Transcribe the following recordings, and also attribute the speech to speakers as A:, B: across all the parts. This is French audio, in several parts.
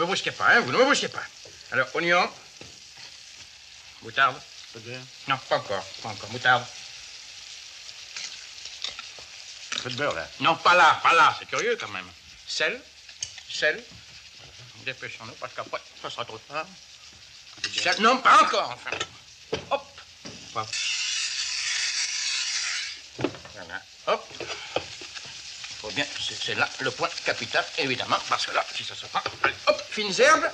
A: me brusquez pas, hein, vous ne me brusquez pas. Alors, oignon. Moutarde. Non, pas encore, pas encore. Moutarde.
B: Un peu de beurre, là.
A: Non, pas là, pas là, c'est curieux quand même. Sel. Sel. Dépêchons-nous, parce qu'après, ça sera trop tard. Sel. Non, pas encore, enfin. Hop. Voilà. Hop. Faut bien, c'est là le point capital, évidemment, parce que là, si ça se prend, allez, hop, fines herbes.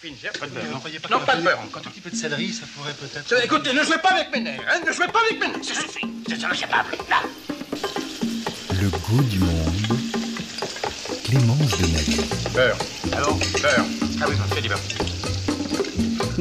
A: Fines herbes, pas de beurre. Non,
B: pas
A: non
B: qu'un
A: pas de beurre encore.
B: Un petit peu de céleri, ça pourrait peut-être...
A: Écoutez, ne jouez pas avec mes nerfs, hein, ne jouez pas avec mes nerfs, ça suffit. C'est ça le capable, là.
C: Le goût du monde. Clémence de.
A: Beurre. Alors, beurre. Ah oui, ça fait du beurre.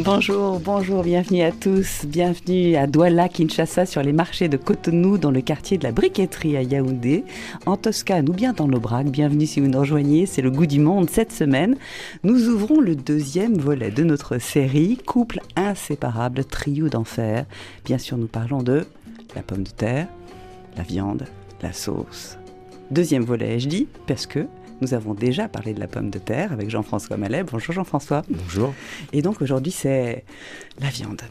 D: Bonjour, bonjour, bienvenue à tous. Bienvenue à Douala, Kinshasa, sur les marchés de Cotonou, dans le quartier de la Briqueterie à Yaoundé, en Toscane ou bien dans l'Aubrac. Bienvenue si vous nous rejoignez, c'est le goût du monde cette semaine. Nous ouvrons le deuxième volet de notre série, Couple inséparable, trio d'enfer. Bien sûr, nous parlons de la pomme de terre, la viande, la sauce. Deuxième volet, je dis, parce que nous avons déjà parlé de la pomme de terre avec Jean-François Mallet. Bonjour Jean-François.
E: Bonjour.
D: Et donc aujourd'hui, c'est la viande.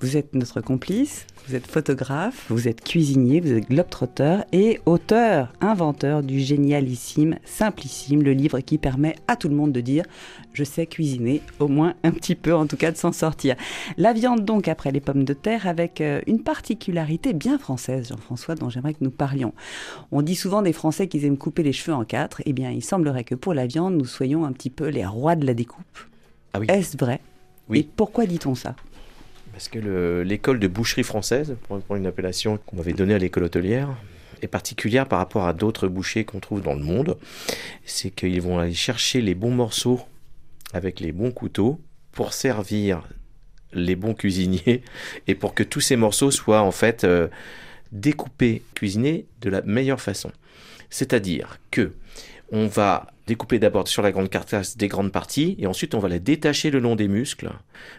D: Vous êtes notre complice, vous êtes photographe, vous êtes cuisinier, vous êtes globetrotter et auteur, inventeur du génialissime, simplissime, le livre qui permet à tout le monde de dire je sais cuisiner, au moins un petit peu en tout cas de s'en sortir. La viande donc après les pommes de terre avec euh, une particularité bien française, Jean-François, dont j'aimerais que nous parlions. On dit souvent des Français qu'ils aiment couper les cheveux en quatre. Eh bien, il semblerait que pour la viande, nous soyons un petit peu les rois de la découpe.
E: Ah oui.
D: Est-ce vrai?
E: Oui.
D: Et pourquoi dit-on ça?
E: Parce que le- l'école de boucherie française, pour une appellation qu'on m'avait donnée à l'école hôtelière, est particulière par rapport à d'autres bouchers qu'on trouve dans le monde. C'est qu'ils vont aller chercher les bons morceaux avec les bons couteaux pour servir les bons cuisiniers et pour que tous ces morceaux soient en fait euh, découpés, cuisinés de la meilleure façon. C'est-à-dire que on va découper d'abord sur la grande carcasse des grandes parties et ensuite on va la détacher le long des muscles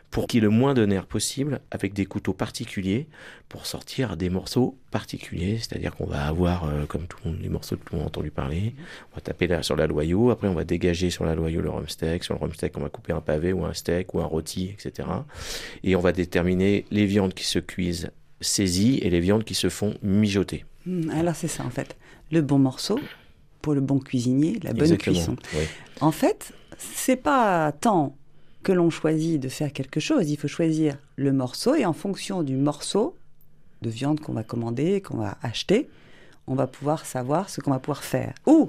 E: pour qu'il y ait le moins de nerfs possible avec des couteaux particuliers pour sortir des morceaux particuliers. C'est-à-dire qu'on va avoir, euh, comme tout le monde, les morceaux que tout le monde a entendu parler, on va taper là sur la loyau, après on va dégager sur la loyau le rumsteak, sur le rumsteak on va couper un pavé ou un steak ou un rôti, etc. Et on va déterminer les viandes qui se cuisent saisies et les viandes qui se font mijoter.
D: Hmm, Alors c'est ça en fait. Le bon morceau pour le bon cuisinier, la bonne
E: Exactement.
D: cuisson.
E: Oui.
D: En fait, c'est pas tant que l'on choisit de faire quelque chose, il faut choisir le morceau et en fonction du morceau de viande qu'on va commander, qu'on va acheter, on va pouvoir savoir ce qu'on va pouvoir faire. Ou,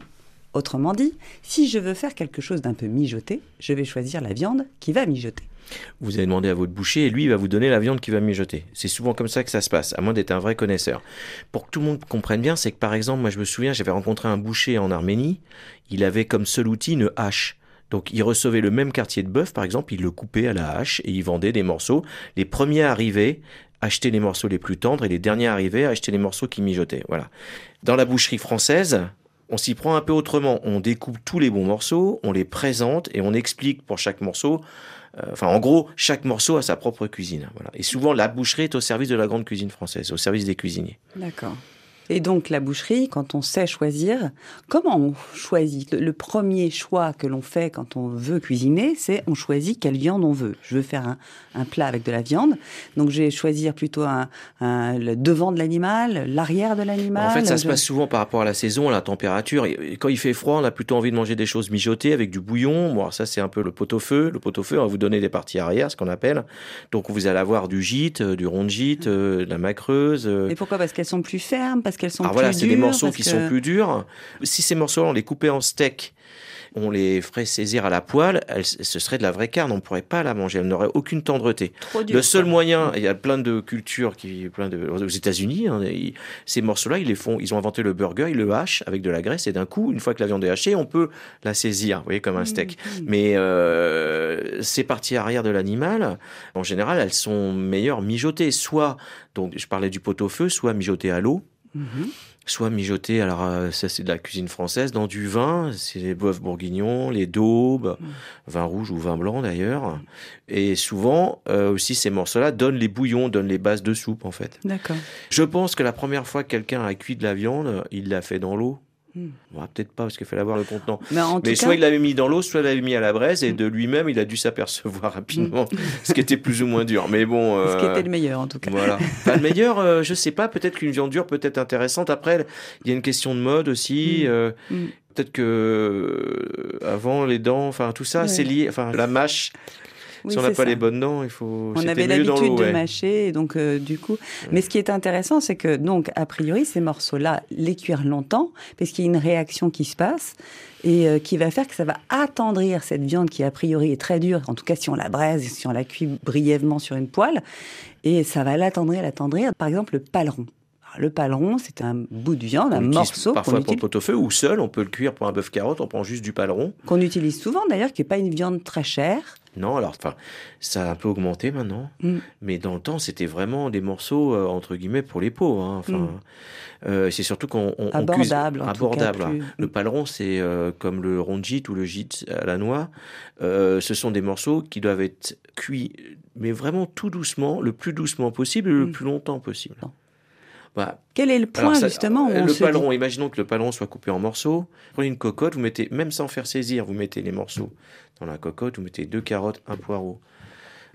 D: autrement dit, si je veux faire quelque chose d'un peu mijoté, je vais choisir la viande qui va mijoter.
E: Vous allez demander à votre boucher et lui il va vous donner la viande qui va mijoter. C'est souvent comme ça que ça se passe, à moins d'être un vrai connaisseur. Pour que tout le monde comprenne bien, c'est que par exemple, moi je me souviens, j'avais rencontré un boucher en Arménie, il avait comme seul outil une hache. Donc il recevait le même quartier de bœuf, par exemple, il le coupait à la hache et il vendait des morceaux. Les premiers arrivés achetaient les morceaux les plus tendres et les derniers arrivés achetaient les morceaux qui mijotaient. Voilà. Dans la boucherie française, on s'y prend un peu autrement. On découpe tous les bons morceaux, on les présente et on explique pour chaque morceau euh, Enfin, en gros, chaque morceau a sa propre cuisine. Voilà. Et souvent, la boucherie est au service de la grande cuisine française, au service des cuisiniers.
D: D'accord. Et donc la boucherie, quand on sait choisir, comment on choisit? Le, premier choix que l'on fait quand on veut cuisiner, c'est on choisit quelle viande on veut. Je veux faire un, un plat avec de la viande, donc je vais choisir plutôt un, un- le devant de l'animal, l'arrière de l'animal.
E: En fait, ça se passe souvent par rapport à la saison, à la température. Et quand il fait froid, on a plutôt envie de manger des choses mijotées avec du bouillon. Bon, ça, c'est un peu le pot-au-feu. Le pot-au-feu, on va vous donner des parties arrière, ce qu'on appelle. Donc, vous allez avoir du gîte, euh, du rond de gîte, euh, de la macreuse. euh,
D: Et pourquoi? Parce qu'elles sont plus fermes, parce qu'elles sont
E: Alors
D: plus
E: voilà, c'est des morceaux qui
D: que-
E: sont plus durs. Si ces morceaux-là, on les coupait en steak, on les ferait saisir à la poêle, ce serait de la vraie carne, on ne pourrait pas la manger, elle n'aurait aucune tendreté. Le seul moyen, il y a plein de cultures qui, plein de, aux États-Unis, hein, ces morceaux-là, ils les font, ils ont inventé le burger, ils le hachent avec de la graisse et d'un coup, une fois que la viande est hachée, on peut la saisir, vous voyez, comme un steak. Mais euh, ces parties arrière de l'animal, en général, elles sont meilleures mijotées, soit, donc je parlais du pot-au-feu, soit mijotées à l'eau,
D: Mhm.
E: soit mijoté, alors euh, ça c'est de la cuisine française, dans du vin, c'est les bœufs bourguignons, les daubes, vin rouge ou vin blanc d'ailleurs. Et souvent euh, aussi ces morceaux-là donnent les bouillons, donnent les bases de soupe en fait.
D: D'accord.
E: Je pense que la première fois que quelqu'un a cuit de la viande, il l'a fait dans l'eau.
D: Hmm.
E: Peut-être pas parce qu'il fallait avoir le contenant.
D: Mais, cas,
E: soit il l'avait mis dans l'eau, soit il l'avait mis à la braise, et
D: Mm.
E: de lui-même, il a dû s'apercevoir rapidement, ce qui était plus ou moins dur. Mais bon.
D: ce qui
E: euh,
D: était le meilleur en tout cas.
E: Voilà. Enfin, le meilleur, euh, je sais pas, peut-être qu'une viande dure peut être intéressante. Après, il y a une question de mode aussi.
D: Mm.
E: euh,
D: Mm.
E: Peut-être que euh, avant les dents, enfin tout ça, c'est lié. Enfin, la mâche,
D: Oui,
E: si on n'a pas
D: ça.
E: les bonnes dents, il faut.
D: On avait l'habitude de
E: ouais.
D: mâcher, et donc euh, du coup. Mais ce qui est intéressant, c'est que donc a priori ces morceaux-là, les cuire longtemps, parce qu'il y a une réaction qui se passe et euh, qui va faire que ça va attendrir cette viande qui a priori est très dure. En tout cas, si on la braise, si on la cuit brièvement sur une poêle, et ça va l'attendrir, l'attendrir. Par exemple, le paleron. Alors, le paleron, c'est un bout de viande,
E: On
D: un morceau
E: Parfois pour le
D: utilise,
E: pot-au-feu ou seul, on peut le cuire pour un bœuf carotte, on prend juste du paleron.
D: qu'on utilise souvent d'ailleurs, qui n'est pas une viande très chère.
E: Non, alors, enfin, ça a un peu augmenté maintenant.
D: Mm.
E: Mais dans le temps, c'était vraiment des morceaux, euh, entre guillemets, pour les pauvres. hein. Enfin,
D: Mm.
E: euh, c'est surtout qu'on on,
D: Abordable, en tout cas,
E: abordable.
D: plus-
E: Le paleron, c'est euh, comme le rondjit ou le gîte à la noix. Ce sont des morceaux qui doivent être cuits, mais vraiment tout doucement, le plus doucement possible et le
D: Mm.
E: plus longtemps possible.
D: Bon.
E: Bah,
D: Quel est le point
E: ça-
D: justement où
E: euh, le
D: dit-
E: paleron, imaginons que le paleron soit coupé en morceaux. Prenez une cocotte, vous mettez, même sans faire saisir, vous mettez les morceaux dans la cocotte, vous mettez deux carottes, un poireau,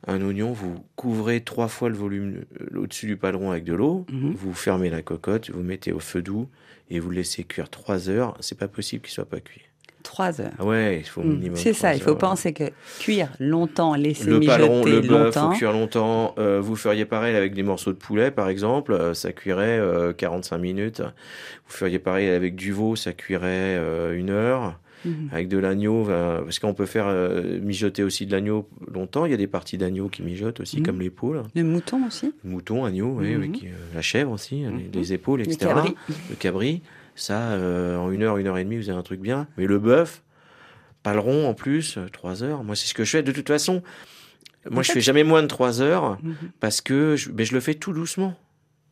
E: un oignon, vous couvrez trois fois le volume euh, au-dessus du paleron avec de l'eau,
D: Mhm.
E: vous fermez la cocotte, vous mettez au feu doux et vous laissez cuire trois heures. C'est pas possible qu'il soit pas cuit.
D: Trois heures.
E: Ah ouais, il faut au
D: Mm.
E: minimum.
D: C'est ça, il faut
E: heures.
D: penser que cuire longtemps, laisser
E: Le paleron,
D: mijoter
E: le bœuf,
D: longtemps.
E: faut cuire longtemps. Euh, vous feriez pareil avec des morceaux de poulet, par exemple, euh, ça cuirait euh, 45 minutes. Vous feriez pareil avec du veau, ça cuirait euh, une heure.
D: Mhm.
E: Avec de l'agneau, euh, parce qu'on peut faire mijoter aussi de l'agneau longtemps. Il y a des parties d'agneau qui mijotent aussi,
D: Mhm.
E: comme l'épaule.
D: Le mouton aussi,
E: Mouton, agneau, oui,
D: Mhm.
E: oui, la chèvre aussi, les,
D: Mhm.
E: les épaules,
D: le
E: etc.
D: cabri.
E: Le cabri, ça, euh, en une heure, une heure et demie, vous avez un truc bien. Mais le bœuf, paleron en plus, euh, trois heures. Moi, c'est ce que je fais. De toute façon, moi,
D: En
E: je fais jamais moins de trois heures
D: Mhm.
E: parce que je, mais je le fais tout doucement.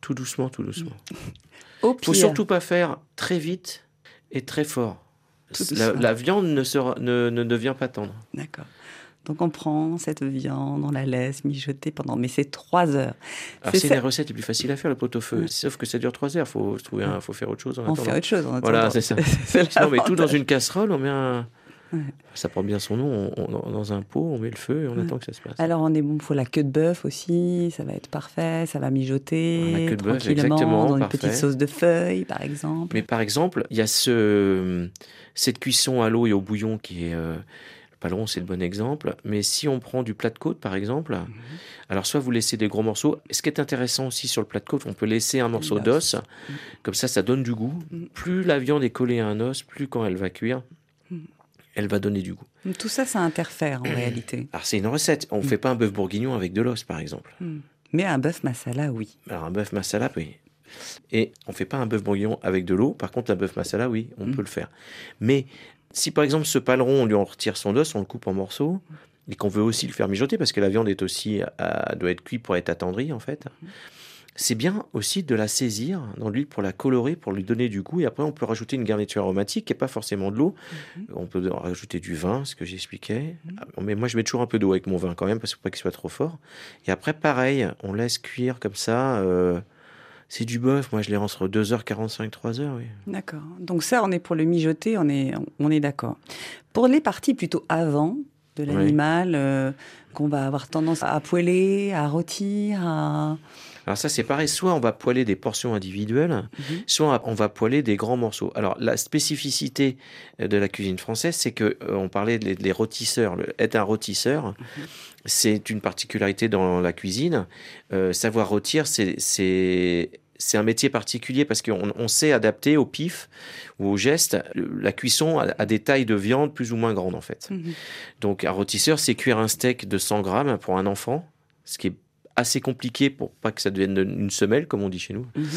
E: Tout doucement, tout doucement.
D: Au
E: faut
D: pire,
E: surtout pas faire très vite et très fort. La, la viande ne, sera, ne, ne devient pas tendre.
D: D'accord. Donc on prend cette viande, on la laisse mijoter pendant, mais c'est trois heures. C'est
E: les recettes les plus faciles à faire, le pot-au-feu.
D: Ouais.
E: Sauf que ça dure trois heures. Faut trouver un, faut faire autre chose en
D: On
E: attendant.
D: fait autre chose. en
E: Voilà, c'est ça.
D: C'est
E: Sinon, on met tout dans une casserole, on met un.
D: Ouais.
E: Ça prend bien son nom, on- on- dans un pot, on met le feu et on
D: Ouais.
E: attend que ça se passe.
D: Alors on est bon pour la queue de bœuf aussi, ça va être parfait, ça va mijoter
E: La queue de bœuf,
D: tranquillement
E: exactement,
D: dans une
E: parfait.
D: petite sauce de feuilles par exemple.
E: Mais par exemple, il y a ce, cette cuisson à l'eau et au bouillon qui est. euh, paleron, c'est le bon exemple. Mais si on prend du plat de côte, par exemple,
D: Mhm.
E: alors soit vous laissez des gros morceaux. Ce qui est intéressant aussi sur le plat de côte, on peut laisser un morceau d'os.
D: Mhm.
E: Comme ça, ça donne du goût.
D: Mhm.
E: Plus la viande est collée à un os, plus quand elle va cuire, elle va donner du goût.
D: Tout ça, ça interfère en réalité.
E: Alors c'est une recette. On ne fait pas un bœuf bourguignon avec de l'os, par exemple.
D: Mais un bœuf masala, oui.
E: Alors un bœuf masala, oui. Et on fait pas un bœuf bourguignon avec de l'eau. Par contre, un bœuf masala, oui, on peut le faire. Mais si par exemple ce paleron, on lui en retire son os, on le coupe en morceaux, et qu'on veut aussi le faire mijoter, parce que la viande est aussi à- doit être cuite pour être attendrie en fait. C'est bien aussi de la saisir dans l'huile pour la colorer, pour lui donner du goût. Et après, on peut rajouter une garniture aromatique qui n'est pas forcément de l'eau. On peut rajouter du vin, ce que j'expliquais. Mais moi, je mets toujours un peu d'eau avec mon vin quand même, parce qu'il faut pas qu'il soit trop fort. Et après, pareil, on laisse cuire comme ça. euh, c'est du bœuf. Moi, je les rends entre 2h45, 3h, oui.
D: D'accord. Donc ça, on est pour le mijoter, on est, on est d'accord. Pour les parties plutôt avant de
E: Oui.
D: l'animal, euh, qu'on va avoir tendance à poêler, à rôtir, à...
E: Alors ça, c'est pareil. Soit on va poêler des portions individuelles,
D: Mhm.
E: soit on va poêler des grands morceaux. Alors la spécificité euh, de la cuisine française, c'est que euh, on parlait des des rôtisseurs. Le- être un rôtisseur, c'est une particularité dans la cuisine. Euh, savoir rôtir, c'est un métier particulier parce qu'on on sait adapter au pif ou au geste la cuisson à, à des tailles de viande plus ou moins grandes en fait.
D: Mhm.
E: Donc un rôtisseur, c'est cuire un steak de 100 grammes pour un enfant, ce qui est assez compliqué pour pas que ça devienne une semelle, comme on dit chez nous.
D: Mhm.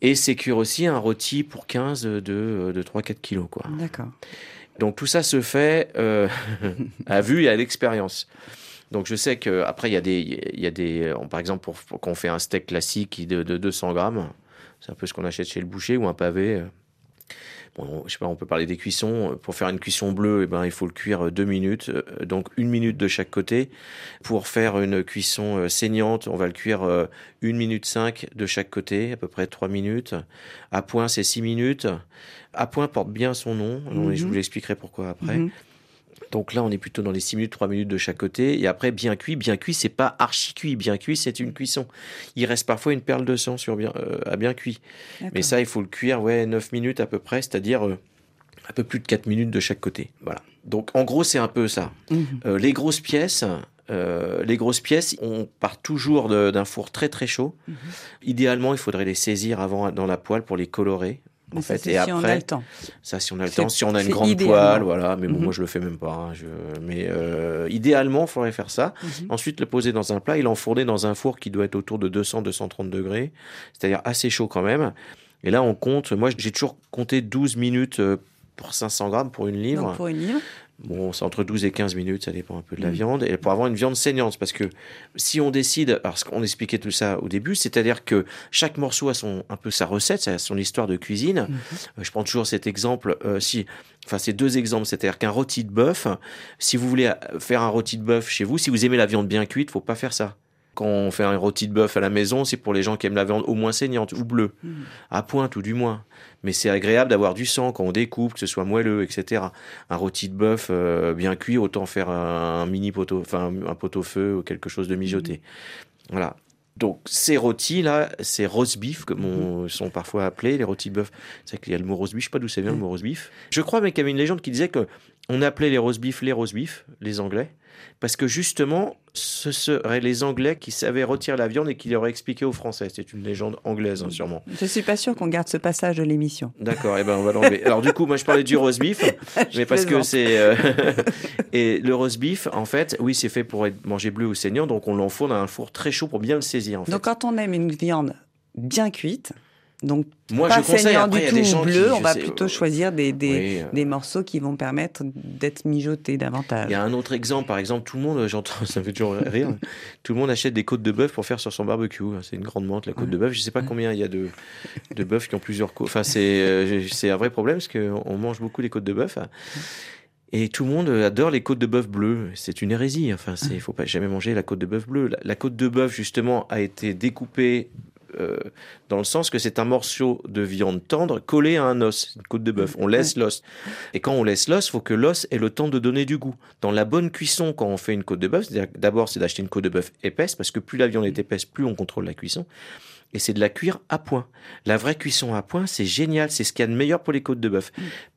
E: Et c'est cuire aussi un rôti pour 15 de, de 3-4 kilos. Quoi.
D: D'accord.
E: Donc tout ça se fait euh, à vue et à l'expérience. Donc je sais qu'après, il y a des... Il y a des par exemple, pour, pour quand on fait un steak classique de, de 200 grammes, c'est un peu ce qu'on achète chez le boucher ou un pavé. Euh, je sais pas, on peut parler des cuissons. Pour faire une cuisson bleue, eh ben, il faut le cuire deux minutes, euh, donc une minute de chaque côté. Pour faire une cuisson euh, saignante, on va le cuire euh, une minute cinq de chaque côté, à peu près trois minutes. À point, c'est six minutes. À point porte bien son nom.
D: Mhm.
E: Je vous l'expliquerai pourquoi après.
D: Mhm.
E: Donc là, on est plutôt dans les 6 minutes, 3 minutes de chaque côté. Et après, bien cuit. Bien cuit, c'est pas archi cuit. Bien cuit, c'est une cuisson. Il reste parfois une perle de sang sur bien, euh, à bien cuit. Mais ça, il faut le cuire, ouais, 9 minutes à peu près, c'est-à-dire euh, un peu plus de 4 minutes de chaque côté. Voilà. Donc, en gros, c'est un peu ça.
D: Mhm.
E: Euh, les grosses pièces, euh, les grosses pièces, on part toujours d'un four très très chaud.
D: Mhm.
E: Idéalement, il faudrait les saisir avant dans la poêle pour les colorer. En fait, et
D: si on a
E: après,
D: le temps.
E: ça, si on a le temps, si on a une grande
D: idéalement.
E: poêle, voilà. Mais bon,
D: Mhm.
E: moi, je le fais même pas. hein, je- Mais euh, idéalement, il faudrait faire ça.
D: Mhm.
E: Ensuite, le poser dans un plat, il l'enfourner dans un four qui doit être autour de 200-230 degrés, c'est-à-dire assez chaud quand même. Et là, on compte. Moi, j'ai toujours compté 12 minutes euh, pour 500 grammes pour une livre.
D: Donc pour une livre,
E: Bon, c'est entre 12 et 15 minutes, ça dépend un peu de la
D: Mm.
E: viande. Et pour avoir une viande saignante, parce que si on décide, parce qu'on expliquait tout ça au début, c'est-à-dire que chaque morceau a son, un peu sa recette, ça a son histoire de cuisine.
D: Mhm.
E: Euh, Je prends toujours cet exemple, euh, si, enfin, ces deux exemples, c'est-à-dire qu'un rôti de bœuf, si vous voulez euh, faire un rôti de bœuf chez vous, si vous aimez la viande bien cuite, faut pas faire ça. Quand on fait un rôti de bœuf à la maison, c'est pour les gens qui aiment la viande au moins saignante ou bleue,
D: Mhm.
E: à pointe ou du moins. Mais c'est agréable d'avoir du sang quand on découpe, que ce soit moelleux, etc. Un rôti de bœuf euh, bien cuit, autant faire un, mini poteau, enfin un pot-au-feu ou quelque chose de mijoté. Voilà. Donc ces rôtis là, ces roast beef comme on sont parfois appelés, les rôtis de bœuf. C'est qu'il y a le mot roast beef, je sais pas d'où ça vient le mot roast beef. Je crois mais qu'il y avait une légende qui disait que on appelait les roast beef les roast beef, les Anglais, parce que justement ce seraient les Anglais qui savaient retirer la viande et qui l'auraient expliqué aux Français. C'est une légende anglaise hein, sûrement.
D: je suis pas sûre qu'on garde ce passage de l'émission.
E: D'accord, et ben on va l'enlever. Alors du coup, moi je parlais du roast beef, mais parce que c'est euh, et le roast beef, en fait, oui, c'est fait pour être mangé bleu ou saignant, donc on l'enfourne dans un four très chaud pour bien le saisir. En fait.
D: Donc quand on aime une viande bien cuite, donc
E: moi,
D: pas
E: je conseille. Après,
D: du
E: il y a des
D: tout
E: gens
D: bleu,
E: qui,
D: on va
E: sais,
D: plutôt
E: euh,
D: choisir des, des,
E: oui, euh,
D: des morceaux qui vont permettre d'être mijotés davantage.
E: Il y a un autre exemple, par exemple, tout le monde, j'entends, ça me fait toujours rire, tout le monde achète des côtes de bœuf pour faire sur son barbecue. C'est une grande menthe, la côte de bœuf. Je sais pas combien il y a de, de bœufs qui ont plusieurs côtes. Enfin, c'est, euh, c'est un vrai problème parce qu'on mange beaucoup les côtes de bœuf. Et tout le monde adore les côtes de bœuf bleues. C'est une hérésie. Enfin, c'est, faut pas jamais manger la côte de bœuf bleue. La, la côte de bœuf, justement, a été découpée euh, dans le sens que c'est un morceau de viande tendre collé à un os, une côte de bœuf. On laisse l'os. Et quand on laisse l'os, faut que l'os ait le temps de donner du goût. Dans la bonne cuisson, quand on fait une côte de bœuf, d'abord c'est d'acheter une côte de bœuf épaisse, parce que plus la viande est épaisse, plus on contrôle la cuisson. Et c'est de la cuire à point. La vraie cuisson à point, c'est génial. C'est ce qu'il y a de meilleur pour les côtes de bœuf.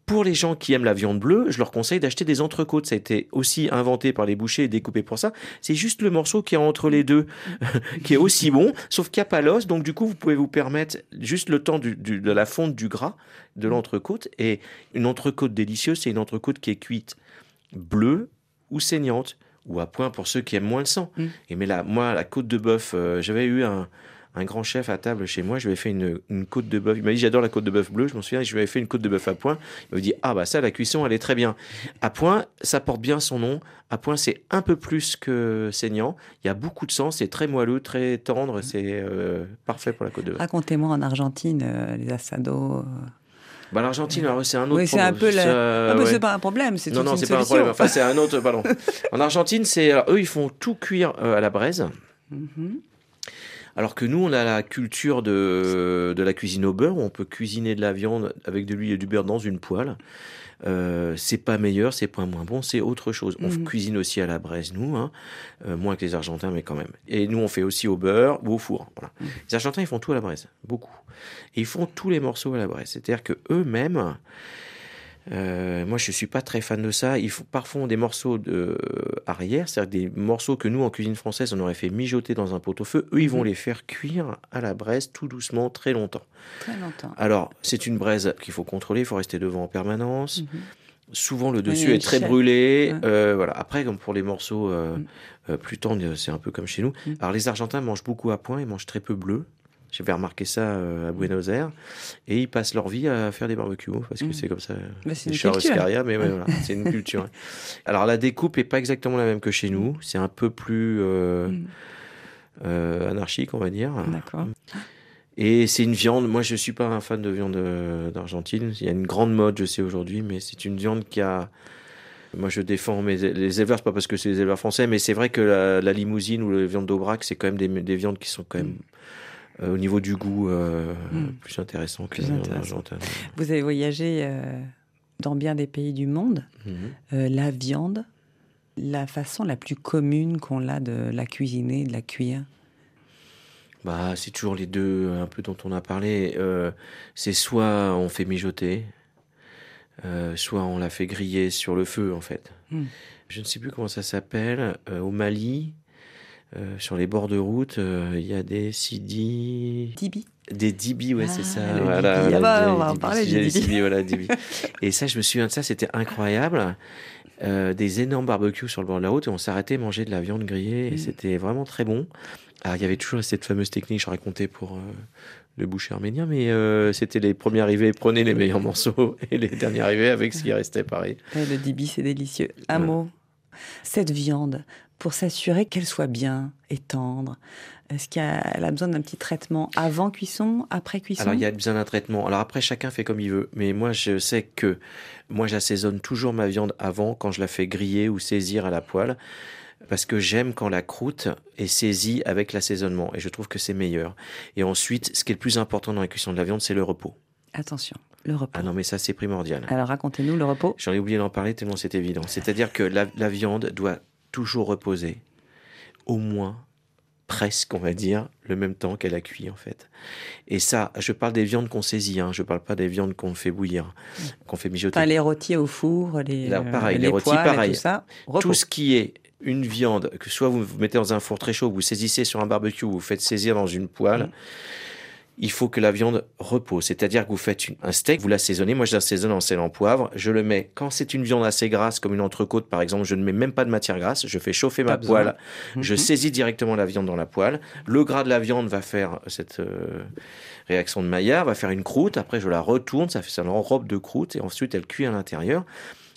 E: Pour les gens qui aiment la viande bleue, je leur conseille d'acheter des entrecôtes. Ça a été aussi inventé par les bouchers et découpé pour ça. C'est juste le morceau qui est entre les deux, qui est aussi bon, sauf qu'il n'y a pas l'os. Donc du coup, vous pouvez vous permettre juste le temps du- du- de la fonte du gras de l'entrecôte. Et une entrecôte délicieuse, c'est une entrecôte qui est cuite bleue ou saignante, ou à point pour ceux qui aiment moins le sang.
D: Mm.
E: Et mais là, moi, la côte de bœuf, euh, j'avais eu un, un grand chef à table chez moi, je lui ai fait une, une côte de bœuf. Il m'a dit j'adore la côte de bœuf bleue, je m'en souviens, je lui avais fait une côte de bœuf à point. Il m'a dit ah bah ça la cuisson elle est très bien. À point, ça porte bien son nom. À point c'est un peu plus que saignant. Il y a beaucoup de sang, c'est très moelleux, très tendre, c'est euh, parfait pour la côte de bœuf.
D: Racontez-moi en Argentine euh, les assados. euh.
E: Bah l'Argentine c'est un autre
D: Oui, c'est un
E: problème.
D: peu la- Ah,
E: ouais.
D: c'est pas un problème, c'est
E: Non, non, c'est pas un problème. Enfin, c'est un autre. Pardon. En Argentine, c'est eux, ils font tout cuire à la braise.
D: Mhm.
E: Alors que nous, on a la culture de, de la cuisine au beurre, où on peut cuisiner de la viande avec de l'huile et du beurre dans une poêle. Euh, c'est pas meilleur, c'est pas moins bon, c'est autre chose. On
D: Mhm.
E: cuisine aussi à la braise, nous, hein, euh, moins que les Argentins, mais quand même. Et nous, on fait aussi au beurre ou au four. Voilà.
D: Mhm.
E: Les Argentins, ils font tout à la braise, beaucoup. Et ils font tous les morceaux à la braise. C'est-à-dire que eux-mêmes, euh, moi, je suis pas très fan de ça. Ils font parfois des morceaux de arrière, c'est-à-dire des morceaux que nous, en cuisine française, on aurait fait mijoter dans un pot-au-feu. Eux, ils vont
D: Mhm.
E: les faire cuire à la braise tout doucement, très longtemps.
D: Très longtemps.
E: Alors, c'est une braise qu'il faut contrôler, il faut rester devant en permanence.
D: Mhm.
E: Souvent, le dessus est très brûlé.
D: Ouais.
E: Euh, voilà. Après, comme pour les morceaux euh,
D: Mm.
E: euh, plus tendres, c'est un peu comme chez nous.
D: Mm.
E: Alors, les Argentins mangent beaucoup à point, ils mangent très peu bleu. J'avais remarqué ça euh, à Buenos Aires. Et ils passent leur vie à faire des barbecues, parce que
D: Mm.
E: c'est comme ça.
D: Mais c'est
E: des
D: une
E: ouais, voilà, c'est une culture. Alors, la découpe est pas exactement la même que chez nous. C'est un peu plus euh,
D: Mm.
E: euh, anarchique, on va dire.
D: D'accord.
E: Et c'est une viande, moi je suis pas un fan de viande d'Argentine, il y a une grande mode je sais aujourd'hui, mais c'est une viande qui a... Moi je défends mes, les éleveurs, pas parce que c'est les éleveurs français, mais c'est vrai que la, la limousine ou la viande d'Aubrac, c'est quand même des, des viandes qui sont quand même... euh, au niveau du goût, euh,
D: Mm.
E: plus intéressant que la argentine.
D: Vous avez voyagé euh, dans bien des pays du monde.
E: Mhm.
D: Euh, la viande, la façon la plus commune qu'on a de la cuisiner, de la cuire.
E: Bah, c'est toujours les deux, un peu dont on a parlé. Euh, c'est soit on fait mijoter, euh, soit on la fait griller sur le feu, en fait.
D: Mm.
E: Je ne sais plus comment ça s'appelle. Euh, au Mali, euh, sur les bords de route, euh, il y a des sidi,
D: Tibi.
E: des dibi, ouais,
D: Ah,
E: c'est ça.
D: le
E: Voilà,
D: Ah bah,
E: des
D: on va en parler
E: des
D: dibi.
E: dibi, voilà, dibi. Et ça, je me souviens de ça, c'était incroyable. Euh, des énormes barbecues sur le bord de la route et on s'arrêtait manger de la viande grillée et
D: Mm.
E: c'était vraiment très bon. Alors, il y avait toujours cette fameuse technique, je racontais pour le boucher arménien, mais euh, c'était les premiers arrivés prenaient les meilleurs morceaux et les derniers arrivés avec ce qui restait pareil.
D: Ouais, le dibi, c'est délicieux. Un
E: Ouais.
D: mot. Cette viande, pour s'assurer qu'elle soit bien et tendre, est-ce qu'elle a besoin d'un petit traitement avant cuisson, après cuisson?
E: Alors, il y a besoin d'un traitement. Alors, après, chacun fait comme il veut. Mais moi, je sais que moi, j'assaisonne toujours ma viande avant quand je la fais griller ou saisir à la poêle. Parce que j'aime quand la croûte est saisie avec l'assaisonnement. Et je trouve que c'est meilleur. Et ensuite, ce qui est le plus important dans la cuisson de la viande, c'est le repos.
D: Attention, le repos.
E: Ah non, mais ça, c'est primordial.
D: Alors racontez-nous le repos.
E: J'en ai oublié d'en parler tellement c'est évident. C'est-à-dire que la, la viande doit toujours reposer au moins presque, on va dire, le même temps qu'elle a cuit en fait. Et ça, je parle des viandes qu'on saisit, hein, je parle pas des viandes qu'on fait bouillir, qu'on fait mijoter.
D: Enfin, les rôtis au four, les,
E: Là,
D: euh,
E: pareil, les
D: les
E: rôtis, pareil.
D: tout ça.
E: Tout ce qui est une viande, que soit vous vous mettez dans un four très chaud, vous saisissez sur un barbecue, vous faites saisir dans une poêle,
D: Mm.
E: Il faut que la viande repose. C'est-à-dire que vous faites une- un steak, vous l'assaisonnez. Moi, je l'assaisonne en sel en poivre. Je le mets, quand c'est une viande assez grasse, comme une entrecôte par exemple, je ne mets même pas de matière grasse. Je fais chauffer ma
D: besoin.
E: poêle. Je
D: Mhm.
E: saisis directement la viande dans la poêle. Le gras de la viande va faire cette euh, réaction de Maillard, va faire une croûte. Après, je la retourne, ça fait ça enrobe de croûte et ensuite elle cuit à l'intérieur.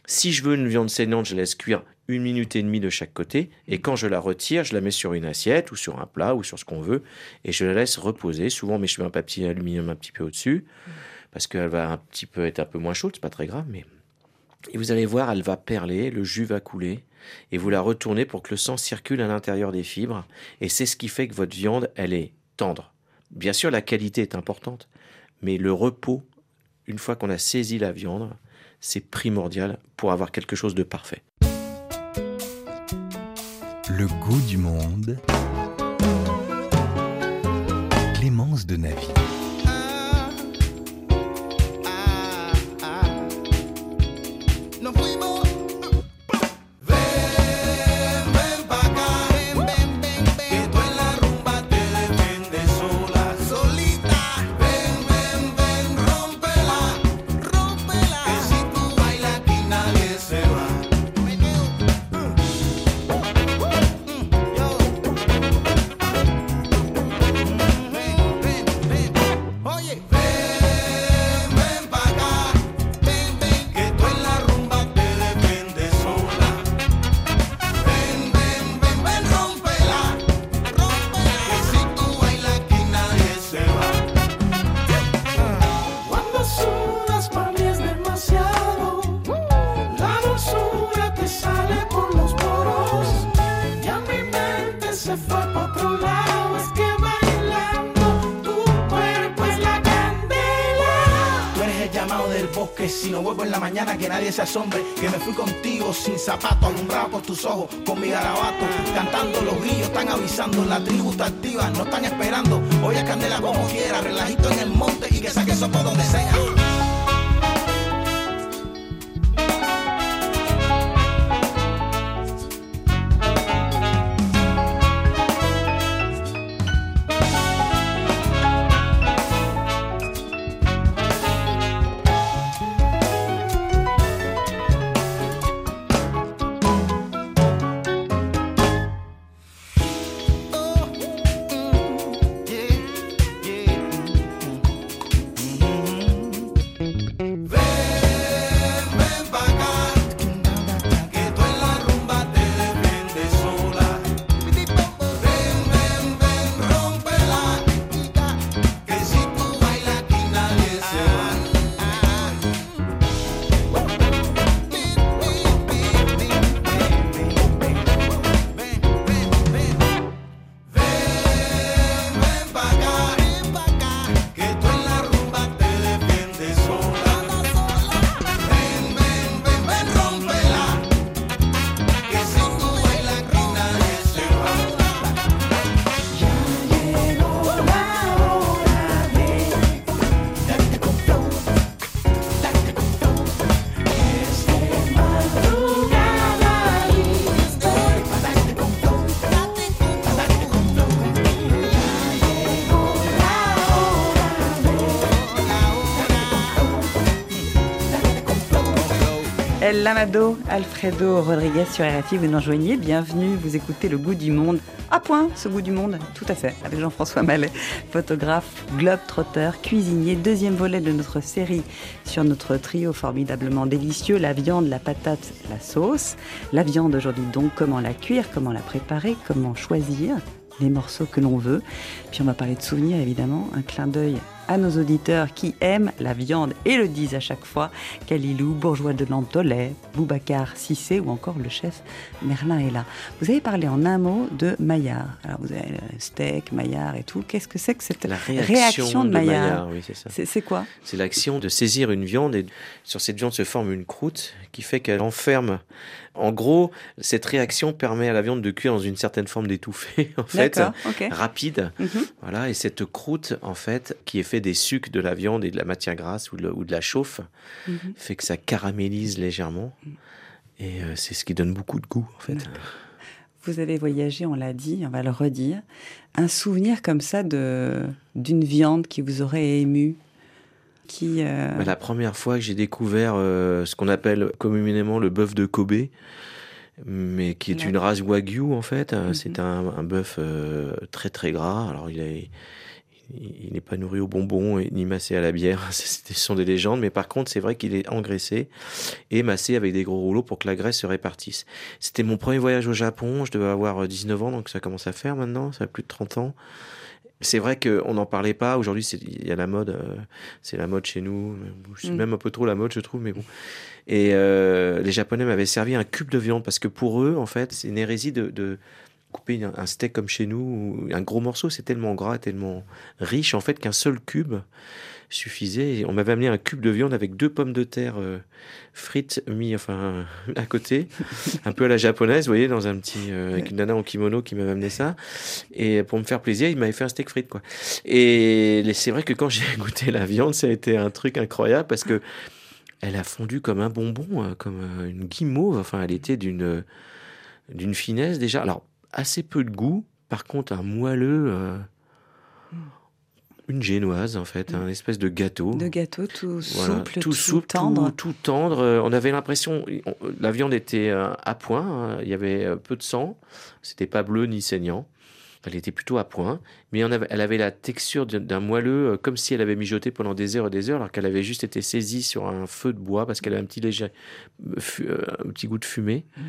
E: Si je veux une viande saignante, je laisse cuire une minute et demie de chaque côté. Et quand je la retire, je la mets sur une assiette ou sur un plat ou sur ce qu'on veut. Et je la laisse reposer. Souvent, mais je mets un papier aluminium un petit peu au-dessus. Parce qu'elle va un petit peu être un peu moins chaude. C'est pas très grave, mais. Et vous allez voir, elle va perler, le jus va couler. Et vous la retournez pour que le sang circule à l'intérieur des fibres. Et c'est ce qui fait que votre viande, elle est tendre. Bien sûr, la qualité est importante. Mais le repos, une fois qu'on a saisi la viande, c'est primordial pour avoir quelque chose de parfait.
C: Le goût du monde. Clémence de Navy.
F: Asombre. Que me fui contigo sin zapato, alumbrado por tus ojos, con mi garabato. Cantando los grillos, están avisando. La tribu está activa, no están esperando. Oye, candela como quiera, relajito
D: Lamado, Alfredo Rodriguez sur RFI, vous nous rejoignez, bienvenue, vous écoutez Le Goût du Monde. À point, ce goût du monde, tout à fait, avec Jean-François Mallet, photographe, globe-trotter, cuisinier, deuxième volet de notre série sur notre trio formidablement délicieux, la viande, la patate, la sauce. La viande aujourd'hui donc, comment la cuire, comment la préparer, comment choisir les morceaux que l'on veut. Puis on va parler de souvenirs évidemment, un clin d'œil à nos auditeurs qui aiment la viande et le disent à chaque fois. Kalilou, bourgeois de Nantolet, Boubacar Cissé ou encore le chef Merlin est là. Vous avez parlé en un mot de Maillard. Alors vous avez le steak, Maillard et tout. Qu'est-ce que c'est que cette
E: La réaction,
D: de, Maillard,
E: Maillard, oui, c'est ça.
D: C'est c'est quoi
E: C'est l'action de saisir une viande et sur cette viande se forme une croûte qui fait qu'elle enferme. En gros, cette réaction permet à la viande de cuire dans une certaine forme d'étouffée, en fait, rapide.
D: Mhm.
E: Voilà, et cette croûte, en fait, qui est des sucs de la viande et de la matière grasse ou de, ou de la chauffe,
D: Mhm.
E: fait que ça caramélise légèrement. Et euh, c'est ce qui donne beaucoup de goût, en fait.
D: Vous avez voyagé, on l'a dit, on va le redire. Un souvenir comme ça de d'une viande qui vous aurait ému, qui euh,
E: Bah, la première fois que j'ai découvert euh, ce qu'on appelle communément le bœuf de Kobe, mais qui est une race wagyu en fait, euh,
D: Mhm.
E: c'est un, un bœuf euh, très très gras. Alors il est il n'est pas nourri aux bonbons et ni massé à la bière, ce sont des légendes, mais par contre c'est vrai qu'il est engraissé et massé avec des gros rouleaux pour que la graisse se répartisse. C'était mon premier voyage au Japon, je devais avoir euh, 19 ans, donc ça commence à faire maintenant, ça a plus de 30 ans. C'est vrai qu'on n'en parlait pas. Aujourd'hui, c'est- il y a la mode. euh, c'est la mode chez nous. C'est
D: Mm.
E: même un peu trop la mode, je trouve, mais bon. Et euh, les Japonais m'avaient servi un cube de viande parce que pour eux, en fait, c'est une hérésie de, de couper un steak comme chez nous. ou Un gros morceau, c'est tellement gras, tellement riche, en fait, qu'un seul cube suffisait. On m'avait amené un cube de viande avec deux pommes de terre euh, frites mis enfin à côté, un peu à la japonaise, vous voyez, dans un petit euh, avec une nana en kimono qui m'avait amené ça. Et pour me faire plaisir, il m'avait fait un steak frites quoi. Et c'est vrai que quand j'ai goûté la viande, ça a été un truc incroyable parce que elle a fondu comme un bonbon, euh, comme euh, une guimauve. Enfin, elle était d'une d'une finesse déjà. Alors assez peu de goût. Par contre, un moelleux. euh, une génoise en fait, un espèce de gâteau.
D: de gâteau tout
E: Voilà,
D: souple,
E: tout souple,
D: tendre.
E: tout, tout tendre. Euh, On avait l'impression, on- la viande était euh, à point. hein. Il y avait peu de sang. C'était pas bleu ni saignant. Elle était plutôt à point, mais on avait- elle avait la texture d'un- moelleux, euh, comme si elle avait mijoté pendant des heures et des heures, alors qu'elle avait juste été saisie sur un feu de bois parce qu'elle avait un petit léger, euh, euh, un petit goût de fumée.
D: Mhm.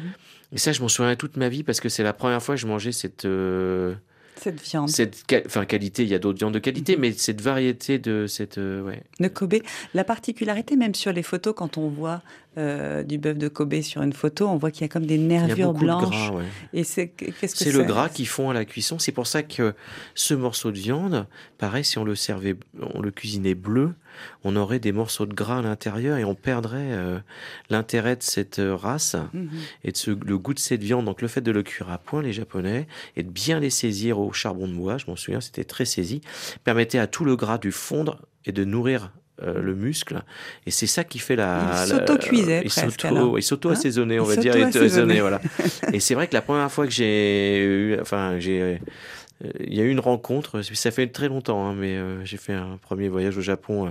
E: Et ça, je m'en souviens toute ma vie parce que c'est la première fois que je mangeais cette euh,
D: Cette viande.
E: cette enfin qualité. Il y a d'autres viandes de
D: Mhm.
E: qualité, mais cette variété de cette euh, ouais.
D: De Kobe. La particularité, même sur les photos, quand on voit euh, du bœuf de Kobe sur une photo, on voit qu'il y a comme des
E: Il y a
D: nervures
E: de
D: blanches.
E: gras, ouais.
D: Et c'est qu'est-ce que
E: C'est le gras qui fond à la cuisson. C'est pour ça que ce morceau de viande, pareil, si on le servait, on le cuisinait bleu, on aurait des morceaux de gras à l'intérieur et on perdrait euh, l'intérêt de cette euh, race
D: Mhm.
E: et de ce, le goût de cette viande. Donc le fait de le cuire à point, les Japonais, et de bien les saisir au charbon de bois, je m'en souviens, c'était très saisi, permettait à tout le gras de fondre et de nourrir euh, le muscle. Et c'est ça qui fait la...
D: Il s'auto-cuisait
E: il
D: presque,
E: s'auto-
D: alors.
E: Il s'auto-assaisonné,
D: Hein
E: on va dire, et
D: s'auto-assaisonnait.
E: assaisonné, voilà. Et c'est vrai que la première fois que j'ai eu, enfin, j'ai, euh, il y a eu une rencontre. Ça fait très longtemps, hein, mais euh, j'ai fait un premier voyage au Japon. euh,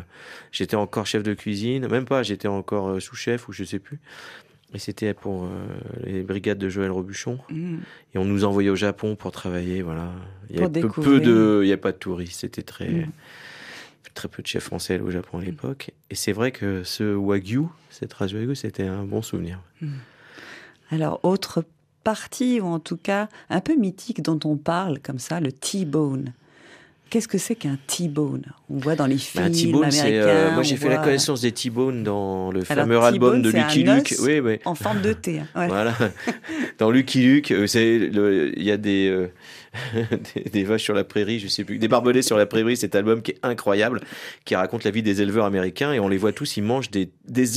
E: j'étais encore chef de cuisine, même pas. J'étais encore sous-chef ou je sais plus. Et c'était pour euh, les brigades de Joël Robuchon.
D: Mhm.
E: Et on nous envoyait au Japon pour travailler. Voilà. Il y avait peu, de, il y a pas de touristes. C'était très
D: Mm.
E: Très peu de chefs français au Japon à l'époque. Et c'est vrai que ce wagyu, cette race wagyu, c'était un bon souvenir.
D: Alors, autre partie, ou en tout cas un peu mythique dont on parle comme ça, le T-bone. Qu'est-ce que c'est qu'un T-bone? On voit dans les
E: Bah,
D: films
E: un T-bone, c'est.
D: américains.
E: euh, moi, j'ai fait la connaissance des T-bone dans le
D: Alors,
E: fameux album de Lucky
D: un
E: Luke.
D: os
E: Oui, oui.
D: En forme de T. hein.
E: Voilà. Dans Lucky Luke, euh, il y a des, euh, des, vaches sur la prairie, je sais plus, des barbelés sur la prairie, cet album qui est incroyable, qui raconte la vie des éleveurs américains et on les voit tous, ils mangent des,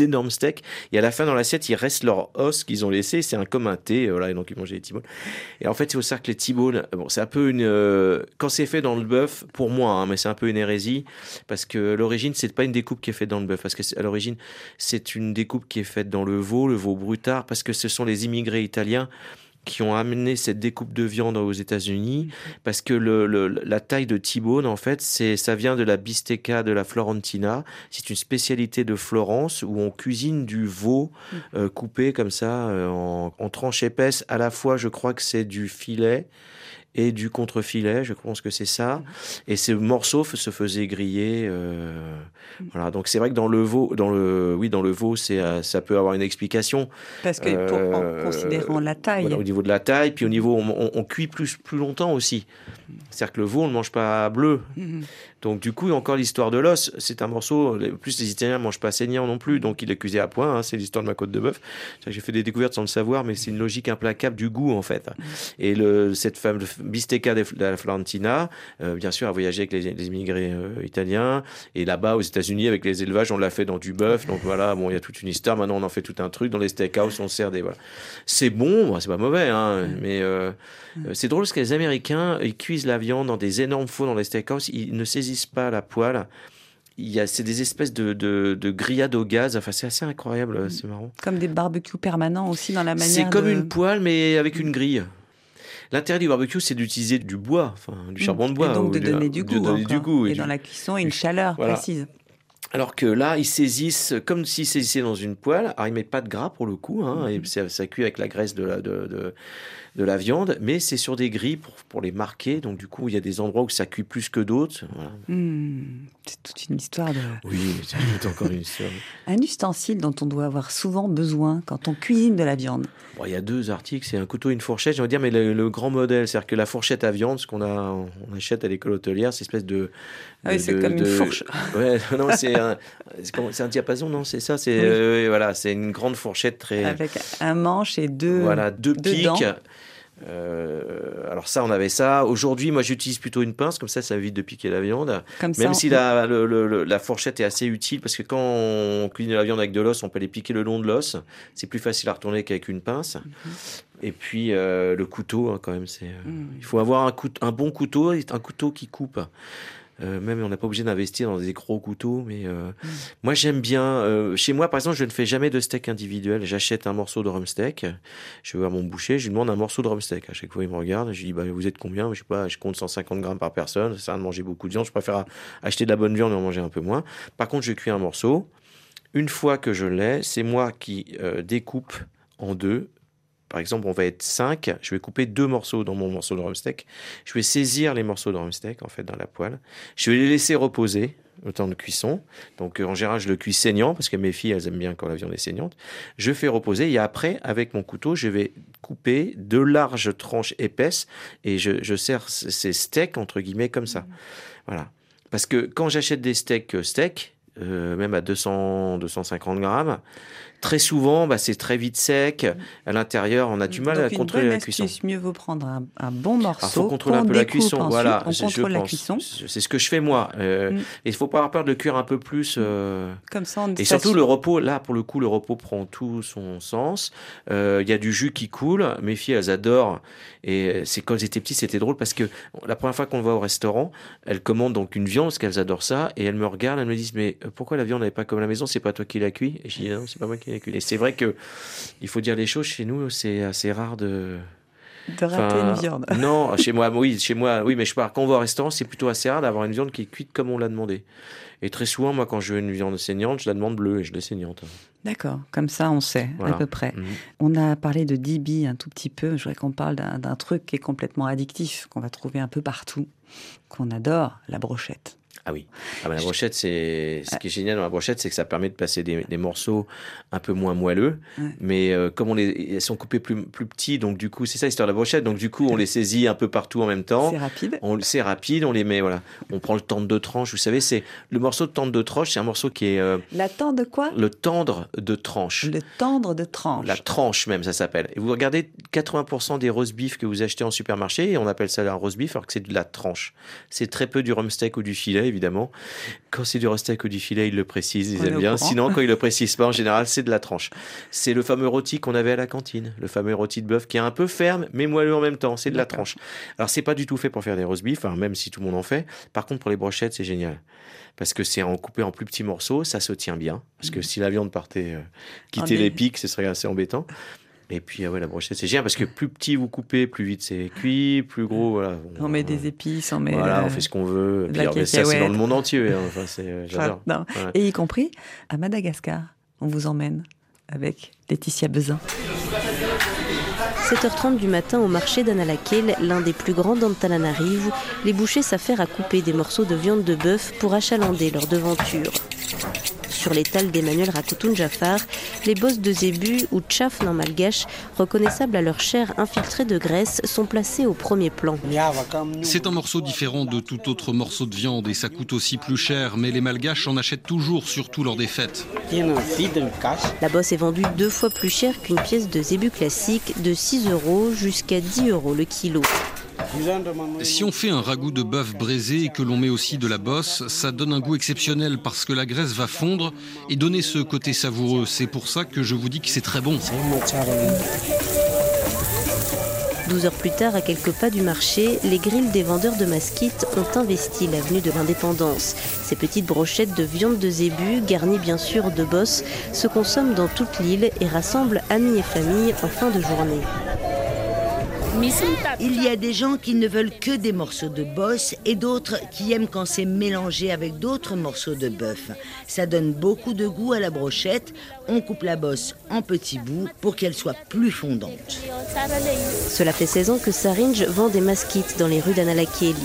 E: énormes steaks et à la fin dans l'assiette, il reste leur os qu'ils ont laissé, c'est un comme un thé, euh, voilà, et donc ils mangeaient des T-bones. Et en fait, c'est au que les T-bones, bon, c'est un peu une, euh, quand c'est fait dans le bœuf, pour moi, hein, mais c'est un peu une hérésie parce que l'origine, c'est pas une découpe qui est faite dans le bœuf, parce que à l'origine, c'est une découpe qui est faite dans le veau, le veau brutard, parce que ce sont les immigrés italiens qui ont amené cette découpe de viande aux États-Unis parce que la taille de T-bone, en fait, c'est, ça vient de la bistecca de la Florentina. C'est une spécialité de Florence où on cuisine du veau euh, coupé comme ça euh, en, en tranches épaisses. À la fois, je crois que c'est du filet et du contre-filet, je pense que c'est ça. Et ces morceaux se faisaient griller. euh, voilà. Donc c'est vrai que dans le veau, dans le, oui, dans le veau, c'est, euh, ça peut avoir une explication.
D: Parce que pour, en
E: Euh,
D: considérant la taille.
E: Voilà, au niveau de la taille, puis au niveau, on, on- on cuit plus, plus longtemps aussi. C'est-à-dire que le veau, on ne mange pas bleu.
D: Mhm.
E: Donc du coup, encore l'histoire de l'os, c'est un morceau, plus les Italiens ne mangent pas saignant non plus, donc il est cuisé à point, hein, c'est l'histoire de ma côte de bœuf. J'ai fait des découvertes sans le savoir, mais c'est une logique implacable du goût en fait. Et le, cette fameuse bistecca de la Florentina, euh, bien sûr, a voyagé avec les, les immigrés euh, italiens, et là-bas aux États-Unis, avec les élevages, on l'a fait dans du bœuf, donc voilà, bon, il y a toute une histoire, maintenant on en fait tout un truc, dans les steakhouse, on sert des... Voilà. C'est bon, bon, c'est pas mauvais, hein, mais euh, c'est drôle parce que les Américains, ils cuisent la viande dans des énormes fours dans les steakhouse, ils ne saisissent pas la poêle. Il y a, c'est des espèces de, de, de grillades au gaz. Enfin, c'est assez incroyable, c'est marrant.
D: Comme des barbecues permanents aussi dans la manière
E: C'est comme
D: de-
E: une poêle, mais avec une grille. L'intérêt du barbecue, c'est d'utiliser du bois, enfin, du charbon de bois.
D: Et donc de donner du
E: de
D: goût.
E: du.
D: Et,
E: et du-
D: dans la cuisson, une chaleur
E: Voilà.
D: précise.
E: Alors que là, ils saisissent comme s'ils saisissaient dans une poêle. Alors, ils mettent pas de gras pour le coup, hein,
D: Mhm.
E: et ça, ça cuit avec la graisse de la, de, de, de la viande, mais c'est sur des grilles pour, pour les marquer. Donc, du coup, il y a des endroits où ça cuit plus que d'autres. Voilà.
D: Hmm, C'est toute une histoire de...
E: Oui, c'est encore une histoire.
D: Un ustensile dont on doit avoir souvent besoin quand on cuisine de la viande.
E: Bon, il y a deux articles, c'est un couteau et une fourchette, je veux dire, mais le, le grand modèle, c'est-à-dire que la fourchette à viande, ce qu'on a, on achète à l'école hôtelière, c'est espèce de.
D: Ah oui, c'est comme une
E: de-
D: fourche.
E: Ouais, non, c'est un, diapason, non, c'est ça, c'est
D: Oui.
E: euh, voilà, c'est une grande fourchette très.
D: Avec un manche et deux...
E: Voilà, deux
D: deux
E: pics.
D: dents.
E: Euh, alors ça, on avait ça. Aujourd'hui, moi, j'utilise plutôt une pince, comme ça, ça évite de piquer la viande.
D: Comme ça,
E: Même
D: on-
E: si la, le- le- le- la fourchette est assez utile, parce que quand on cuisine la viande avec de l'os, on peut les piquer le long de l'os. C'est plus facile à retourner qu'avec une pince. Et puis euh, le couteau, hein, quand même, c'est. euh,
D: Mhm.
E: Il faut avoir un, bon couteau, un couteau qui coupe. Euh, même on n'est pas obligé d'investir dans des gros couteaux, mais euh, moi j'aime bien. euh, chez moi, par exemple, je ne fais jamais de steak individuel. J'achète un morceau de rumsteak. Je vais voir mon boucher, je lui demande un morceau de rumsteak. À chaque fois, il me regarde. Je lui dis bah, Vous êtes combien? Je sais pas, je compte 150 grammes par personne. Ça sert à de manger beaucoup de viande. Je préfère acheter de la bonne viande et en manger un peu moins. Par contre, je cuis un morceau. Une fois que je l'ai, c'est moi qui découpe en deux. Par exemple, on va être 5, je vais couper deux morceaux dans mon morceau de rumsteak. Je vais saisir les morceaux de rumsteak en fait dans la poêle. Je vais les laisser reposer au temps de cuisson. Donc euh, en général, je le cuis saignant parce que mes filles, elles aiment bien quand la viande est saignante. Je fais reposer et après, avec mon couteau, je vais couper de larges tranches épaisses et je, je sers ces steaks entre guillemets comme ça. Voilà. Parce que quand j'achète des steaks euh, steaks, euh, même à 200, 250 grammes, très souvent, bah, c'est très vite sec. À l'intérieur, on a du mal
D: Donc,
E: à
D: une
E: contrôler
D: bonne
E: la cuisson.
D: astuce, mieux vaut prendre un, un bon morceau.
E: Alors, faut contrôler un peu la cuisson.
D: ensuite,
E: voilà,
D: on
E: je- je
D: contrôle la
E: pense.
D: cuisson.
E: C'est ce que je fais moi. Euh,
D: Mm.
E: Et il faut pas avoir peur de le cuire un peu plus. euh,
D: Comme ça, on
E: Et surtout le repos, là pour le coup, le repos prend tout son sens. Euh, Il y a du jus qui coule. Mes filles, elles adorent. Et c'est quand elles étaient petites, c'était drôle parce que la première fois qu'on va au restaurant, elles commandent donc une viande parce qu'elles adorent ça. Et elles me regardent, elles me disent mais pourquoi la viande n'est pas comme à la maison? C'est pas toi qui l'as cuit Et je dis non, c'est pas moi qui Et c'est vrai que il faut dire les choses. Chez nous, c'est assez rare de
D: de rater
E: Enfin,
D: une viande.
E: non, chez moi, oui, chez moi, oui, mais je parle quand on va au restaurant, c'est plutôt assez rare d'avoir une viande qui est cuite comme on l'a demandé. Et très souvent, moi, quand je veux une viande saignante, je la demande bleue et je l'ai saignante.
D: D'accord, comme ça on sait
E: Voilà.
D: à peu près.
E: Mhm.
D: On a parlé de DB un tout petit peu. Je voudrais qu'on parle d'un truc qui est complètement addictif, qu'on va trouver un peu partout, qu'on adore, la brochette.
E: Ah oui. Ah ben, la brochette, c'est ce qui est génial dans la brochette, c'est que ça permet de passer des, des morceaux un peu moins moelleux,
D: Ouais.
E: mais euh, comme on les elles sont coupées plus plus petits, donc du coup, c'est ça l'histoire de la brochette. Donc du coup, on les saisit un peu partout en même temps.
D: C'est rapide.
E: On c'est rapide, on les met voilà. On prend le tendre de tranche. Vous savez, c'est le morceau de tendre de tranche, c'est un morceau qui est euh,
D: La tendre de quoi?
E: le tendre de tranche.
D: Le tendre de tranche.
E: La tranche même, ça s'appelle. Et vous regardez 80% des roast beef que vous achetez en supermarché, et on appelle ça un roast beef alors que c'est de la tranche. C'est très peu du rumsteak ou du filet, évidemment. Quand c'est du rumsteak ou du filet, ils le précisent, ils
D: On
E: aiment bien.
D: courant.
E: Sinon, quand ils le précisent pas, en général, c'est de la tranche. C'est le fameux rôti qu'on avait à la cantine, le fameux rôti de bœuf qui est un peu ferme, mais moelleux en même temps. C'est de la tranche. Alors, c'est pas du tout fait pour faire des roast beef, hein, même si tout le monde en fait. Par contre, pour les brochettes, c'est génial. Parce que c'est en coupé en plus petits morceaux, ça se tient bien. Parce que si la viande partait euh, quitter les pics, ce serait assez embêtant. Et puis, ah ouais, la brochette, c'est génial parce que plus petit vous coupez, plus vite c'est cuit, plus gros, voilà.
D: On met des épices, on met.
E: Voilà,
D: euh,
E: on fait ce qu'on veut. Puis,
D: la
E: alors, mais ça, c'est dans le monde entier. hein. Enfin, c'est, euh, j'adore. Ouais.
D: Et y compris à Madagascar. On vous emmène avec Laetitia Bezin.
G: 7h30 du matin au marché d'Analakel, l'un des plus grands d'Antananarivo, les bouchers s'affairent à couper des morceaux de viande de bœuf pour achalander leur devanture. Sur l'étal d'Emmanuel Rakotoun Jafar, les bosses de zébu ou tchaf en malgache, reconnaissables à leur chair infiltrée de graisse, sont placés au premier plan.
H: C'est un morceau différent de tout autre morceau de viande et ça coûte aussi plus cher, mais les malgaches en achètent toujours, surtout lors des fêtes.
G: La bosse est vendue deux fois plus cher qu'une pièce de zébu classique, de 6 euros jusqu'à 10 euros le kilo.
H: Si on fait un ragoût de bœuf braisé et que l'on met aussi de la bosse, ça donne un goût exceptionnel parce que la graisse va fondre et donner ce côté savoureux. C'est pour ça que je vous dis que c'est très bon.
G: 12 heures plus tard, à quelques pas du marché, les grilles des vendeurs de masquites ont investi l'avenue de l'Indépendance. Ces petites brochettes de viande de zébu, garnies bien sûr de bosses, se consomment dans toute l'île et rassemblent amis et familles en fin de journée.
I: Il y a des gens qui ne veulent que des morceaux de bosse et d'autres qui aiment quand c'est mélangé avec d'autres morceaux de bœuf. Ça donne beaucoup de goût à la brochette. On coupe la bosse en petits bouts pour qu'elle soit plus fondante.
G: Cela fait 16 ans que Saringe vend des masquites dans les rues d'Analakeli.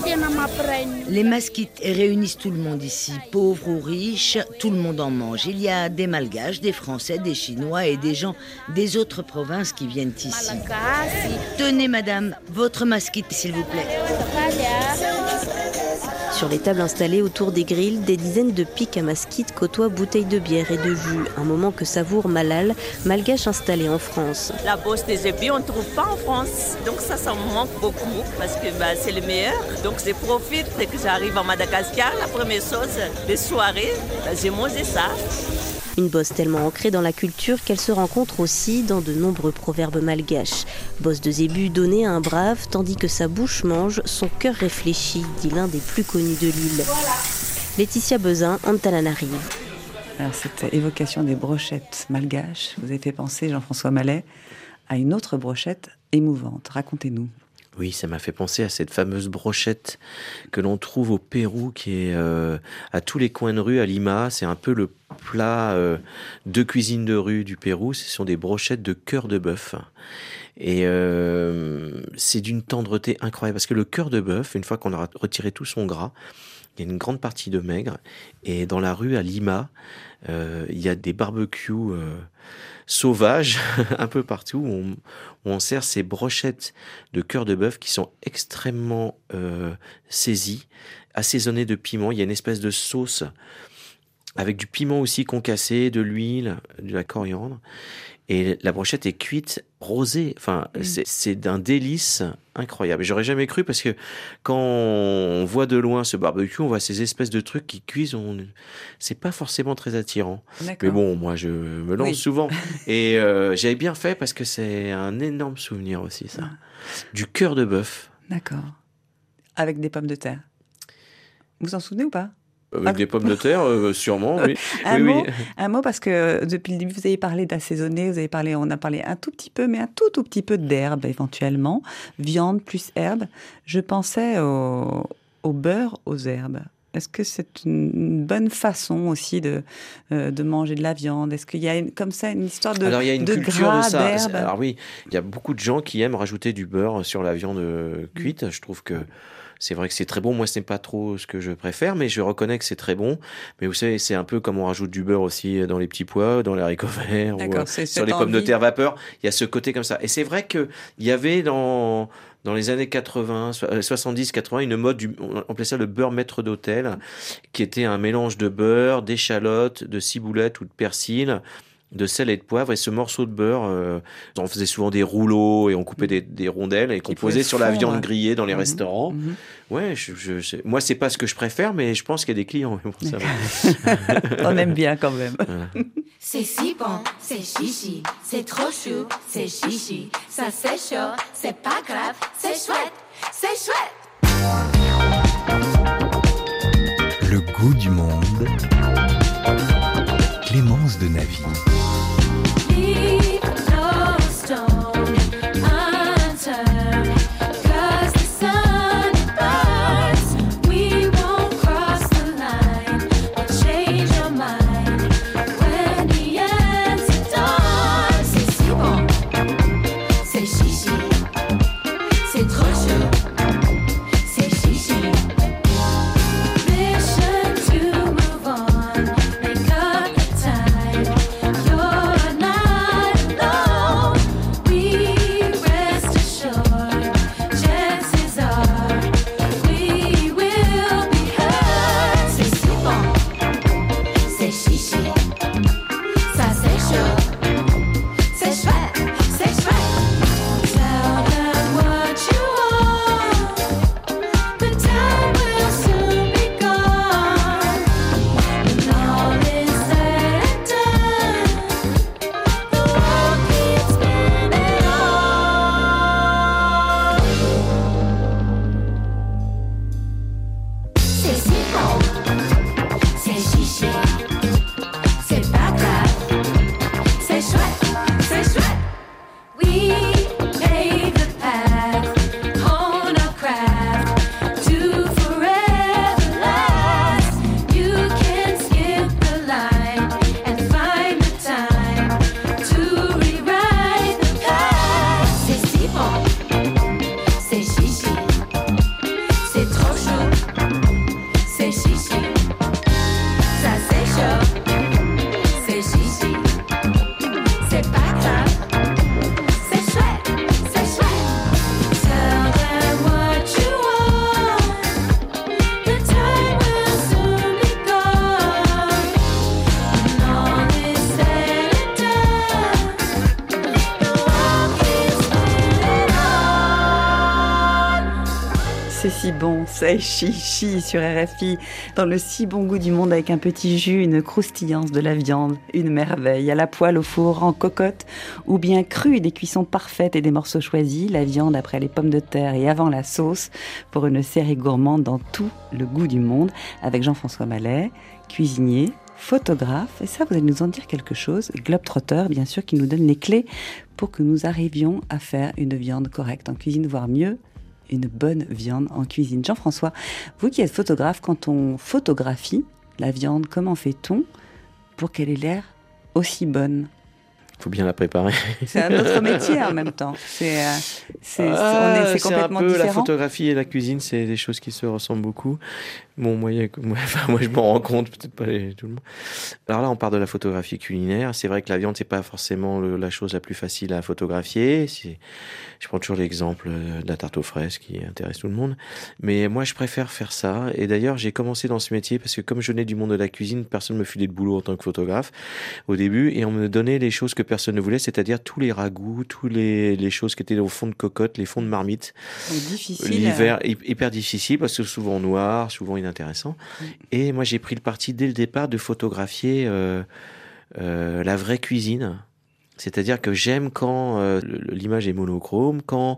I: Les masquites réunissent tout le monde ici, pauvres ou riches, tout le monde en mange. Il y a des malgaches, des français, des chinois et des gens des autres provinces qui viennent ici. Tenez madame, votre masquite s'il vous plaît.
G: Sur les tables installées autour des grilles, des dizaines de pics à masquites côtoient bouteilles de bière et de jus, un moment que savoure Malal, malgache installé en France.
J: La bosse des épis, on ne trouve pas en France. Donc ça, ça me manque beaucoup parce que bah, c'est le meilleur. Donc je profite dès que j'arrive à Madagascar. La première chose, les soirées, bah, j'ai mangé ça.
G: Une bosse tellement ancrée dans la culture qu'elle se rencontre aussi dans de nombreux proverbes malgaches. Bosse de zébu donnée à un brave, tandis que sa bouche mange, son cœur réfléchit, dit l'un des plus connus de l'île. Laetitia Bezin, Antananarive.
D: Alors, cette évocation des brochettes malgaches vous avez fait penser, Jean-François Mallet, à une autre brochette émouvante. Racontez-nous.
E: Oui, ça m'a fait penser à cette fameuse brochette que l'on trouve au Pérou, qui est euh, à tous les coins de rue à Lima. C'est un peu le plat euh, de cuisine de rue du Pérou. Ce sont des brochettes de cœur de bœuf. Et euh, c'est d'une tendreté incroyable parce que le cœur de bœuf, une fois qu'on a retiré tout son gras, il y a une grande partie de maigre. Et dans la rue à Lima, il y a des barbecues sauvages un peu partout où on sert ces brochettes de cœur de bœuf qui sont extrêmement euh, saisies, assaisonnées de piment. Il y a une espèce de sauce avec du piment aussi concassé, de l'huile, de la coriandre. Et la brochette est cuite rosée. Enfin, c'est- c'est d'un délice incroyable. J'aurais jamais cru parce que quand on voit de loin ce barbecue, on voit ces espèces de trucs qui cuisent. On... C'est pas forcément très attirant. Mais bon, moi, je me lance
D: Oui.
E: souvent. Et euh, j'avais bien fait parce que c'est un énorme souvenir aussi, ça. Du cœur de bœuf.
D: D'accord. Avec des pommes de terre. Vous vous en souvenez ou pas?
E: Avec
D: Ah.
E: des pommes de terre, euh, sûrement, oui.
D: Un,
E: oui,
D: mot,
E: oui.
D: un mot parce que depuis le début, vous avez parlé d'assaisonner, vous avez parlé, on a parlé un tout petit peu, mais un tout tout petit peu d'herbe éventuellement, viande plus herbe. Je pensais au, au beurre aux herbes. Est-ce que c'est une bonne façon aussi de, euh, de manger de la viande? Est-ce qu'il y a une- comme ça une histoire de,
E: Alors il y a une
D: de
E: culture
D: gras,
E: de ça. Alors oui, il y a beaucoup de gens qui aiment rajouter du beurre sur la viande euh, cuite. Je trouve que c'est vrai que c'est très bon. Moi, ce n'est pas trop ce que je préfère, mais je reconnais que c'est très bon. Mais vous savez, c'est un peu comme on rajoute du beurre aussi dans les petits pois, dans les haricots verts, ou, euh,
D: c'est
E: sur les pommes de terre vapeur. Il y a ce côté comme ça. Et c'est vrai que il y avait dans dans les années 80, so- euh, 70, 80, une mode, du, on appelait ça le beurre maître d'hôtel, qui était un mélange de beurre, d'échalotes, de ciboulette ou de persil, de sel et de poivre. Et ce morceau de beurre, euh, on faisait souvent des rouleaux et on coupait des, des rondelles et qu'on posait sur la viande grillée dans les
D: Mhm,
E: restaurants.
D: mhm.
E: Ouais, je, je, je- moi, c'est pas ce que je préfère, mais je pense qu'il y a des clients. bon, ça.
D: On aime bien quand même.
K: C'est si bon, c'est chichi, c'est trop chou, c'est chichi, ça c'est chaud, c'est pas grave, c'est chouette, c'est chouette.
C: Le goût du monde. Clémence de Navy.
D: see chichi sur RFI, dans le si bon goût du monde avec un petit jus, une croustillance de la viande, une merveille, à la poêle, au four, en cocotte, ou bien crue, des cuissons parfaites et des morceaux choisis, la viande après les pommes de terre et avant la sauce, pour une série gourmande dans tout le goût du monde, avec Jean-François Mallet, cuisinier, photographe, et ça vous allez nous en dire quelque chose, globetrotter bien sûr, qui nous donne les clés pour que nous arrivions à faire une viande correcte en cuisine, voire mieux, une bonne viande en cuisine. Jean-François, vous qui êtes photographe, quand on photographie la viande, comment fait-on pour qu'elle ait l'air aussi bonne?
E: Faut bien la préparer.
D: C'est un autre métier en même temps. C'est,
E: Ah,
D: complètement
E: un peu la
D: différent.
E: photographie et la cuisine, c'est des choses qui se ressemblent beaucoup. Bon, moi, il y a- moi, enfin, moi je m'en rends compte, peut-être pas tout le monde. Alors là, on part de la photographie culinaire. C'est vrai que la viande, c'est pas forcément le- la chose la plus facile à photographier. Je prends toujours l'exemple euh, de la tarte aux fraises qui intéresse tout le monde. Mais moi, je préfère faire ça. Et d'ailleurs, j'ai commencé dans ce métier parce que comme je venais du monde de la cuisine, personne me filait de boulot en tant que photographe au début. Et on me donnait les choses que personne ne voulait, c'est-à-dire tous les ragoûts, tous les, les choses qui étaient au fond de cocotte, les fonds de marmite. L'hiver hy- hyper difficile parce que souvent noir, souvent inintéressant. Et moi j'ai pris le parti dès le départ de photographier euh, euh, la vraie cuisine. C'est-à-dire que j'aime quand euh, l'image est monochrome, quand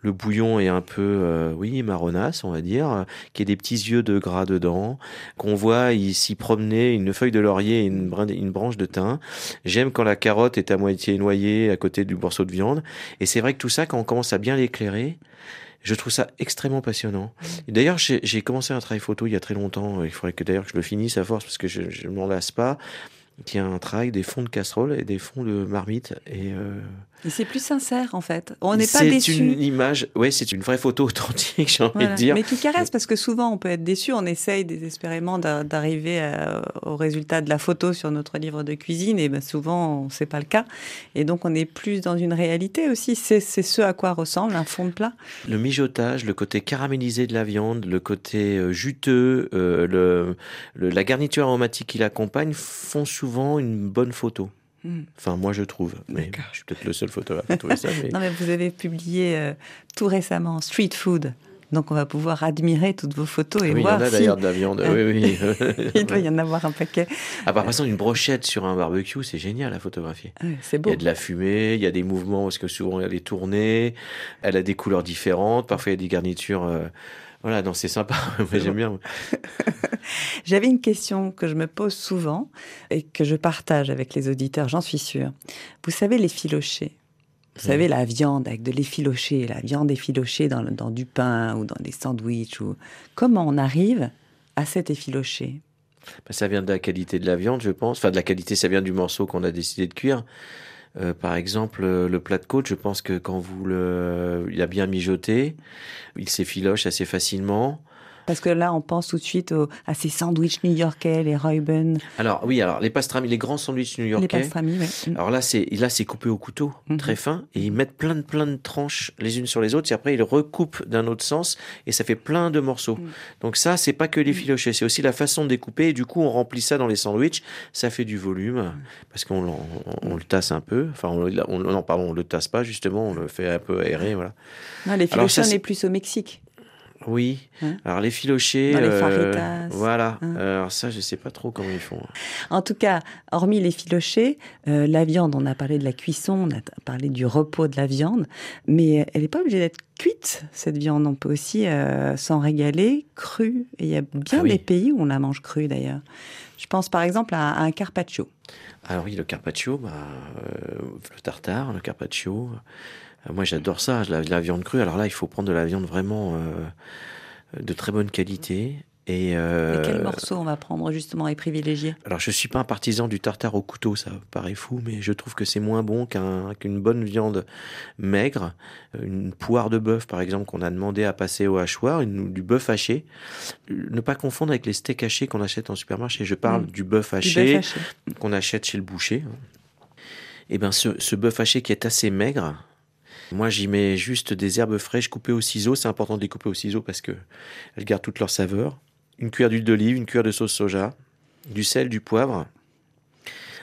E: le bouillon est un peu, euh, oui, marronasse, on va dire, qu'il y ait des petits yeux de gras dedans, qu'on voit ici promener une feuille de laurier et une, une branche de thym. J'aime quand la carotte est à moitié noyée à côté du morceau de viande. Et c'est vrai que tout ça, quand on commence à bien l'éclairer, je trouve ça extrêmement passionnant. Et D'ailleurs, j'ai j'ai commencé un travail photo il y a très longtemps. Il faudrait que d'ailleurs que je le finisse à force parce que je ne m'en lasse pas. Qui a un travail des fonds de casserole et des fonds de marmite. Et euh,
D: c'est plus sincère en fait. On n'est pas
E: c'est
D: déçu.
E: une image, ouais, c'est une vraie photo authentique, j'ai envie de dire.
D: Mais qui caresse, parce que souvent on peut être déçu, on essaye désespérément d'a- d'arriver à- au résultat de la photo sur notre livre de cuisine, et ben souvent c'est pas le cas. Et donc on est plus dans une réalité aussi. C'est c'est ce à quoi ressemble un fond de plat.
E: Le mijotage, le côté caramélisé de la viande, le côté euh, juteux, euh, le, le- la garniture aromatique qui l'accompagne font souvent une bonne photo.
D: Mm.
E: Enfin, moi je trouve. Mais je suis peut-être le seul photographe à trouver ça. Mais...
D: Non mais vous avez publié euh, tout récemment Street Food. Donc on va pouvoir admirer toutes vos photos et
E: Oui, il y
D: voir
E: en a
D: si...
E: d'ailleurs de la viande. Oui, oui.
D: Il doit y en avoir un paquet.
E: Ah, par exemple, une brochette sur un barbecue, c'est génial à photographier.
D: Ouais, c'est
E: Il
D: beau.
E: y a de la fumée, il y a des mouvements parce que souvent elle est tournée, elle a des couleurs différentes, parfois il y a des garnitures. euh, Voilà, non, c'est sympa. Moi, j'aime bien.
D: J'avais une question que je me pose souvent et que je partage avec les auditeurs, j'en suis sûre. Vous savez, les filochés. Vous savez, la viande avec de l'effiloché, la viande effilochée dans, dans du pain ou dans des sandwichs. Ou... Comment on arrive à cet effiloché?
E: Bah, ça vient de la qualité de la viande, je pense. Enfin, de la qualité, ça vient du morceau qu'on a décidé de cuire. Euh, par exemple, euh, le plat de côte, je pense que quand vous le, il a bien mijoté, il s'effiloche assez facilement.
D: Parce que là, on pense tout de suite au- à ces sandwichs new-yorkais, les Reuben,
E: Alors oui, alors les pastrami, les grands sandwichs
D: les
E: new-yorkais.
D: pastrami. ouais. Mm.
E: Alors là, c'est là, c'est coupé au couteau,
D: Mhm.
E: très fin, et ils mettent plein de plein de tranches les unes sur les autres. Et après, ils recoupent d'un autre sens, et ça fait plein de morceaux.
D: Mhm.
E: Donc ça, c'est pas que les filochés, c'est aussi la façon de découper. Et du coup, on remplit ça dans les sandwichs. Ça fait du volume parce qu'on l'en- on, on le tasse un peu. Enfin, on, on- non, pardon, on le tasse pas justement. On le fait un peu aérer, voilà.
D: Non, les
E: ça,
D: on est plus au Mexique.
E: Oui.
D: Hein
E: Alors les filochés,
D: Dans les
E: euh, voilà.
D: Hein.
E: Alors ça, je sais pas trop comment ils font.
D: En tout cas, hormis les filochés, euh, la viande, on a parlé de la cuisson, on a parlé du repos de la viande, mais elle n'est pas obligée d'être cuite, cette viande. On peut aussi euh, s'en régaler crue. Et il y a bien
E: Ah oui.
D: des pays où on la mange crue, d'ailleurs. Je pense par exemple à, à un carpaccio.
E: Alors oui, le carpaccio, bah, euh, le tartare, le carpaccio. Euh, moi, j'adore ça, la, la viande crue. Alors là, il faut prendre de la viande vraiment euh, de très bonne qualité. Et, euh,
D: Et quel morceau on va prendre justement et privilégier?
E: Alors, je suis pas un partisan du tartare au couteau, ça paraît fou, mais je trouve que c'est moins bon qu'un- qu'une bonne viande maigre, une poire de bœuf par exemple qu'on a demandé à passer au hachoir, une- du bœuf haché. Ne pas confondre avec les steaks hachés qu'on achète en supermarché. Je parle
D: Mm.
E: du bœuf haché qu'on achète chez le boucher. Et ben, ce, ce bœuf haché qui est assez maigre. Moi, j'y mets juste des herbes fraîches coupées au ciseau. C'est important de les couper au ciseau parce que elles gardent toute leur saveur. Une cuillère d'huile d'olive, une cuillère de sauce soja, du sel, du poivre.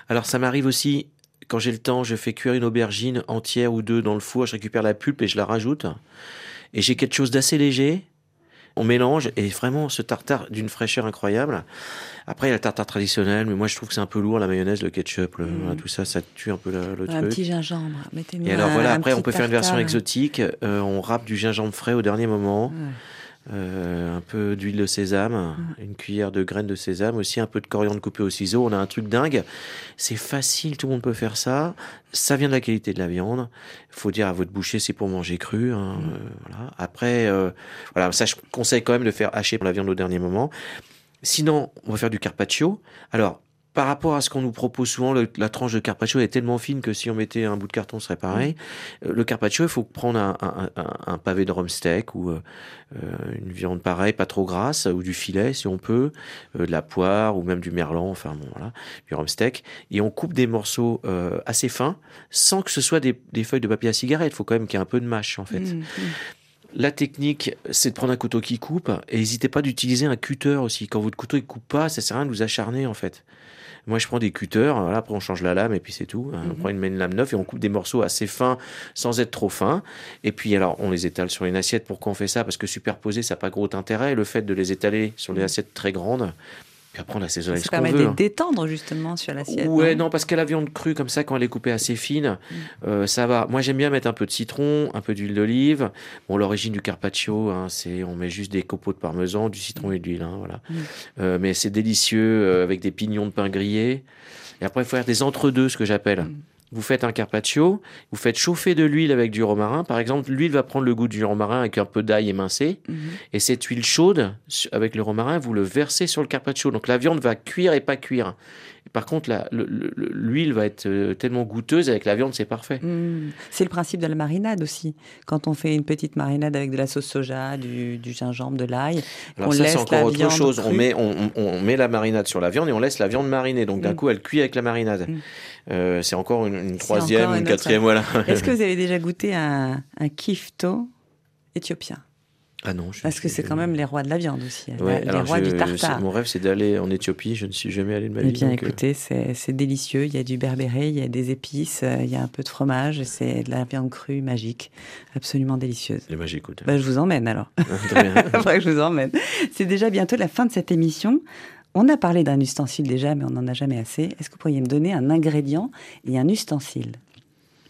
E: Alors, ça m'arrive aussi, quand j'ai le temps, je fais cuire une aubergine entière ou deux dans le four. Je récupère la pulpe et je la rajoute. Et j'ai quelque chose d'assez léger, On mélange et vraiment ce tartare d'une fraîcheur incroyable. Après, il y a le tartare traditionnel, mais moi je trouve que c'est un peu lourd, la mayonnaise, le ketchup, le- voilà, tout ça, ça tue un peu le, le
D: Un
E: truc.
D: petit gingembre. Mettez-nous
E: Et alors
D: un-
E: voilà,
D: un
E: après on peut faire une version exotique. Euh, on râpe du gingembre frais au dernier moment. Euh, un peu d'huile de sésame, une cuillère de graines de sésame, aussi un peu de coriandre coupé au ciseau. On a un truc dingue. C'est facile, tout le monde peut faire ça. Ça vient de la qualité de la viande. Il faut dire à votre boucher, c'est pour manger cru. hein, euh, voilà. Après, euh, voilà, ça je conseille quand même de faire hacher la viande au dernier moment. Sinon, on va faire du carpaccio. Alors, par rapport à ce qu'on nous propose souvent, le- la tranche de carpaccio est tellement fine que si on mettait un bout de carton, ce serait pareil. Euh, Le carpaccio, il faut prendre un, un- un- un pavé de rhum steak ou euh, euh, une viande pareille, pas trop grasse, ou du filet si on peut, euh, de la poire ou même du merlan, enfin bon voilà, du rhum steak. Et on coupe des morceaux assez fins, sans que ce soit des, des feuilles de papier à cigarette. Il faut quand même qu'il y ait un peu de mâche en fait.
D: Mm, mm.
E: La technique, c'est de prendre un couteau qui coupe et n'hésitez pas d'utiliser un cutter aussi. Quand votre couteau ne coupe pas, ça sert à rien de vous acharner en fait. Moi, je prends des cutters, voilà, après on change la lame et puis c'est tout. On
D: Mhm.
E: prend une, une lame neuve et on coupe des morceaux assez fins sans être trop fins. Et puis alors, on les étale sur une assiette. Pourquoi on fait ça? Parce que superposer, ça n'a pas gros intérêt. Le fait de les étaler sur les assiettes très grandes, puis après on assaisonne avec
D: Ça
E: ce qu'on
D: permet de
E: hein.
D: détendre justement sur l'assiette.
E: Ouais,
D: non
E: non, parce que la viande crue comme ça, quand elle est coupée assez fine,
D: Mm.
E: euh, ça va. Moi, j'aime bien mettre un peu de citron, un peu d'huile d'olive. Bon, l'origine du carpaccio, hein, c'est on met juste des copeaux de parmesan, du citron et de l'huile, hein, voilà.
D: Mm.
E: Euh, mais c'est délicieux euh, avec des pignons de pain grillés. Et après, il faut faire des entre-deux, ce que j'appelle.
D: Mm.
E: Vous faites un carpaccio, vous faites chauffer de l'huile avec du romarin. Par exemple, l'huile va prendre le goût du romarin avec un peu d'ail émincé.
D: Mhm.
E: Et cette huile chaude, avec le romarin, vous le versez sur le carpaccio. Donc la viande va cuire et pas cuire. Par contre, l'huile va être euh, tellement goûteuse avec la viande, c'est parfait.
D: Mm. C'est le principe de la marinade aussi. Quand on fait une petite marinade avec de la sauce soja, du, du gingembre, de l'ail,
E: ça,
D: laisse
E: c'est
D: la
E: encore autre
D: viande
E: chose. On met, on, on- on met la marinade sur la viande et on laisse la viande mariner. Donc d'un
D: Mm.
E: coup, elle cuit avec la marinade.
D: Mm.
E: Euh, c'est encore une, troisième,
D: encore
E: une
D: une
E: quatrième,
D: autre-
E: voilà.
D: Est-ce que vous avez déjà goûté un, un kifto éthiopien?
E: Ah non, je
D: Parce que c'est quand même les rois de la viande aussi.
E: Ouais,
D: les rois
E: je-
D: du tartare.
E: Mon rêve, c'est d'aller en Éthiopie. Je ne suis jamais allé de ma vie.
D: Eh bien,
E: donc, euh,
D: écoutez, c'est c'est délicieux. Il y a du berbéré, il y a des épices, euh, il y a un peu de fromage. et C'est de la viande crue magique, absolument délicieuse.
E: Les magiques, écoute.
D: Bah, je vous emmène alors.
E: Très bien.
D: Faudrait que je vous emmène. C'est déjà bientôt la fin de cette émission. On a parlé d'un ustensile déjà, mais on n'en a jamais assez. Est-ce que vous pourriez me donner un ingrédient et un ustensile?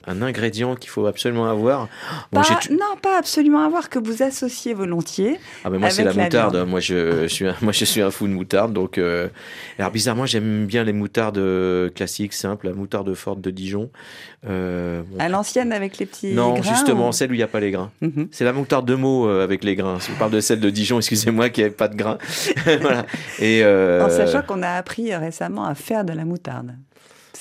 E: Un ingrédient qu'il faut absolument avoir. Bon,
D: Pas- Non, pas absolument avoir, que vous associez volontiers.
E: Ah ben moi c'est la moutarde.
D: viande.
E: Moi je, suis un, moi je suis un fou de moutarde donc euh, alors bizarrement j'aime bien les moutardes euh, classiques simples, la moutarde forte de Dijon. Euh, bon,
D: À l'ancienne avec les petits
E: non
D: grains
E: justement
D: ou-
E: celle où il n'y a pas les grains.
D: Mhm.
E: C'est la moutarde de mots avec les grains. Si on parle de celle de Dijon, excusez-moi qui n'avait pas de grains. voilà. Et euh,
D: En sachant qu'on a appris récemment à faire de la moutarde.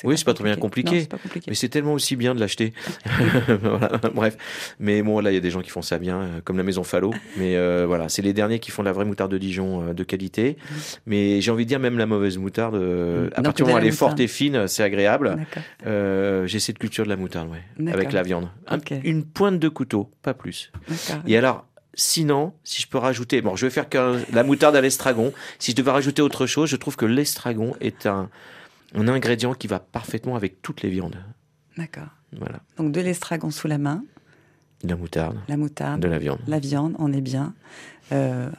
E: Oui c'est pas trop bien compliqué.
D: Non, c'est pas compliqué.
E: Mais c'est tellement aussi bien de l'acheter. Voilà, bref. Mais bon, là, il y a des gens qui font ça bien, euh, comme la maison Fallot. Mais euh, voilà, c'est les derniers qui font de la vraie moutarde de Dijon euh, de qualité. Mais j'ai envie de dire, même la mauvaise moutarde, euh, à
D: Donc,
E: partir du moment où elle est forte et fine, c'est agréable. J'ai cette culture de la moutarde, ouais, avec la viande. Un-
D: Ok.
E: une pointe de couteau, pas plus.
D: D'accord.
E: Et alors, sinon, si je peux rajouter, bon, je vais faire que la moutarde à l'estragon. Si je devais rajouter autre chose, je trouve que l'estragon est un, un ingrédient qui va parfaitement avec toutes les viandes.
D: D'accord.
E: Voilà.
D: Donc de l'estragon sous la main,
E: De la moutarde,
D: la moutarde,
E: de la viande.
D: la viande, on est bien. Euh,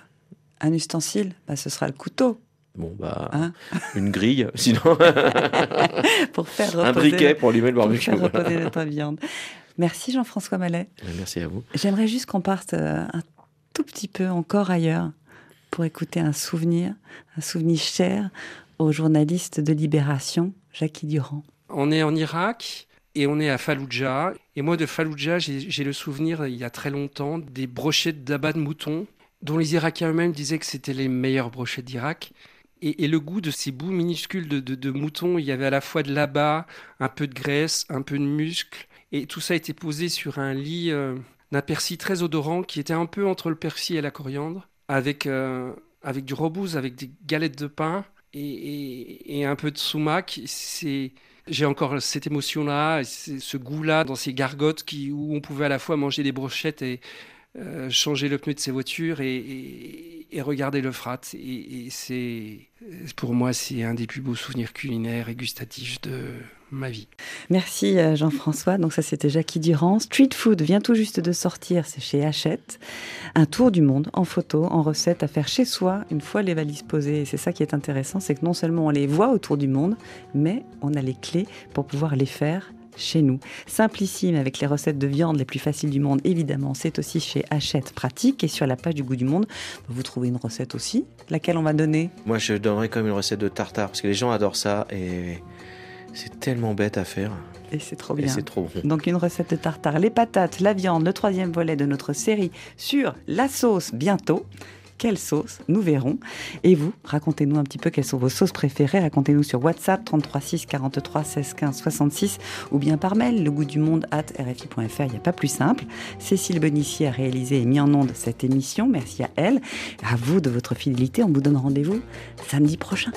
D: un ustensile, bah, ce sera le couteau
E: Bon, bah,
D: Hein
E: une grille, sinon.
D: pour faire reposer,
E: un briquet pour allumer le
D: pour
E: barbecue.
D: faire
E: voilà.
D: reposer notre viande. Merci Jean-François Mallet.
E: Merci à vous.
D: J'aimerais juste qu'on parte euh, un tout petit peu encore ailleurs pour écouter un souvenir, un souvenir cher au journaliste de Libération, Jackie Durand.
L: On est en Irak et on est à Fallujah. Et moi, de Fallujah, j'ai le souvenir, il y a très longtemps, des brochettes d'abat de mouton, dont les Irakiens eux-mêmes disaient que c'était les meilleures brochettes d'Irak. Et, le goût de ces bouts minuscules de, de, mouton, il y avait à la fois de l'abat, un peu de graisse, un peu de muscle. Et tout ça était posé sur un lit euh, d'un persil très odorant qui était un peu entre le persil et la coriandre, avec, euh, avec du robouz, avec des galettes de pain et, un peu de sumac. C'est, j'ai encore cette émotion-là, ce goût-là dans ces gargotes qui, où on pouvait à la fois manger des brochettes et euh, changer le pneu de ses voitures et, regarder le frat. Et, et c'est, pour moi, c'est un des plus beaux souvenirs culinaires et gustatifs de, ma vie.
D: Merci euh, Jean-François. Donc ça c'était Jackie Durand. Street Food vient tout juste de sortir, c'est chez Hachette. Un tour du monde en photo, en recette à faire chez soi une fois les valises posées. Et c'est ça qui est intéressant, c'est que non seulement on les voit autour du monde, mais on a les clés pour pouvoir les faire chez nous. Simplissime avec les recettes de viande les plus faciles du monde, évidemment. C'est aussi chez Hachette Pratique. Et sur la page du goût du monde, vous trouvez une recette aussi, laquelle on va donner?
E: Moi, je donnerais même une recette de tartare parce que les gens adorent ça et c'est tellement bête à faire.
D: Et c'est trop
E: Et
D: bien.
E: c'est trop bon.
D: Donc une recette de tartare, les patates, la viande, le troisième volet de notre série sur la sauce bientôt. Quelle sauce Nous verrons. Et vous, racontez-nous un petit peu quelles sont vos sauces préférées. Racontez-nous sur WhatsApp 33 6 43 16 15 66 ou bien par mail le goût du monde at rfi.fr. Il n'y a pas plus simple. Cécile Bonici a réalisé et mis en onde cette émission. Merci à elle. À vous de votre fidélité. On vous donne rendez-vous samedi prochain.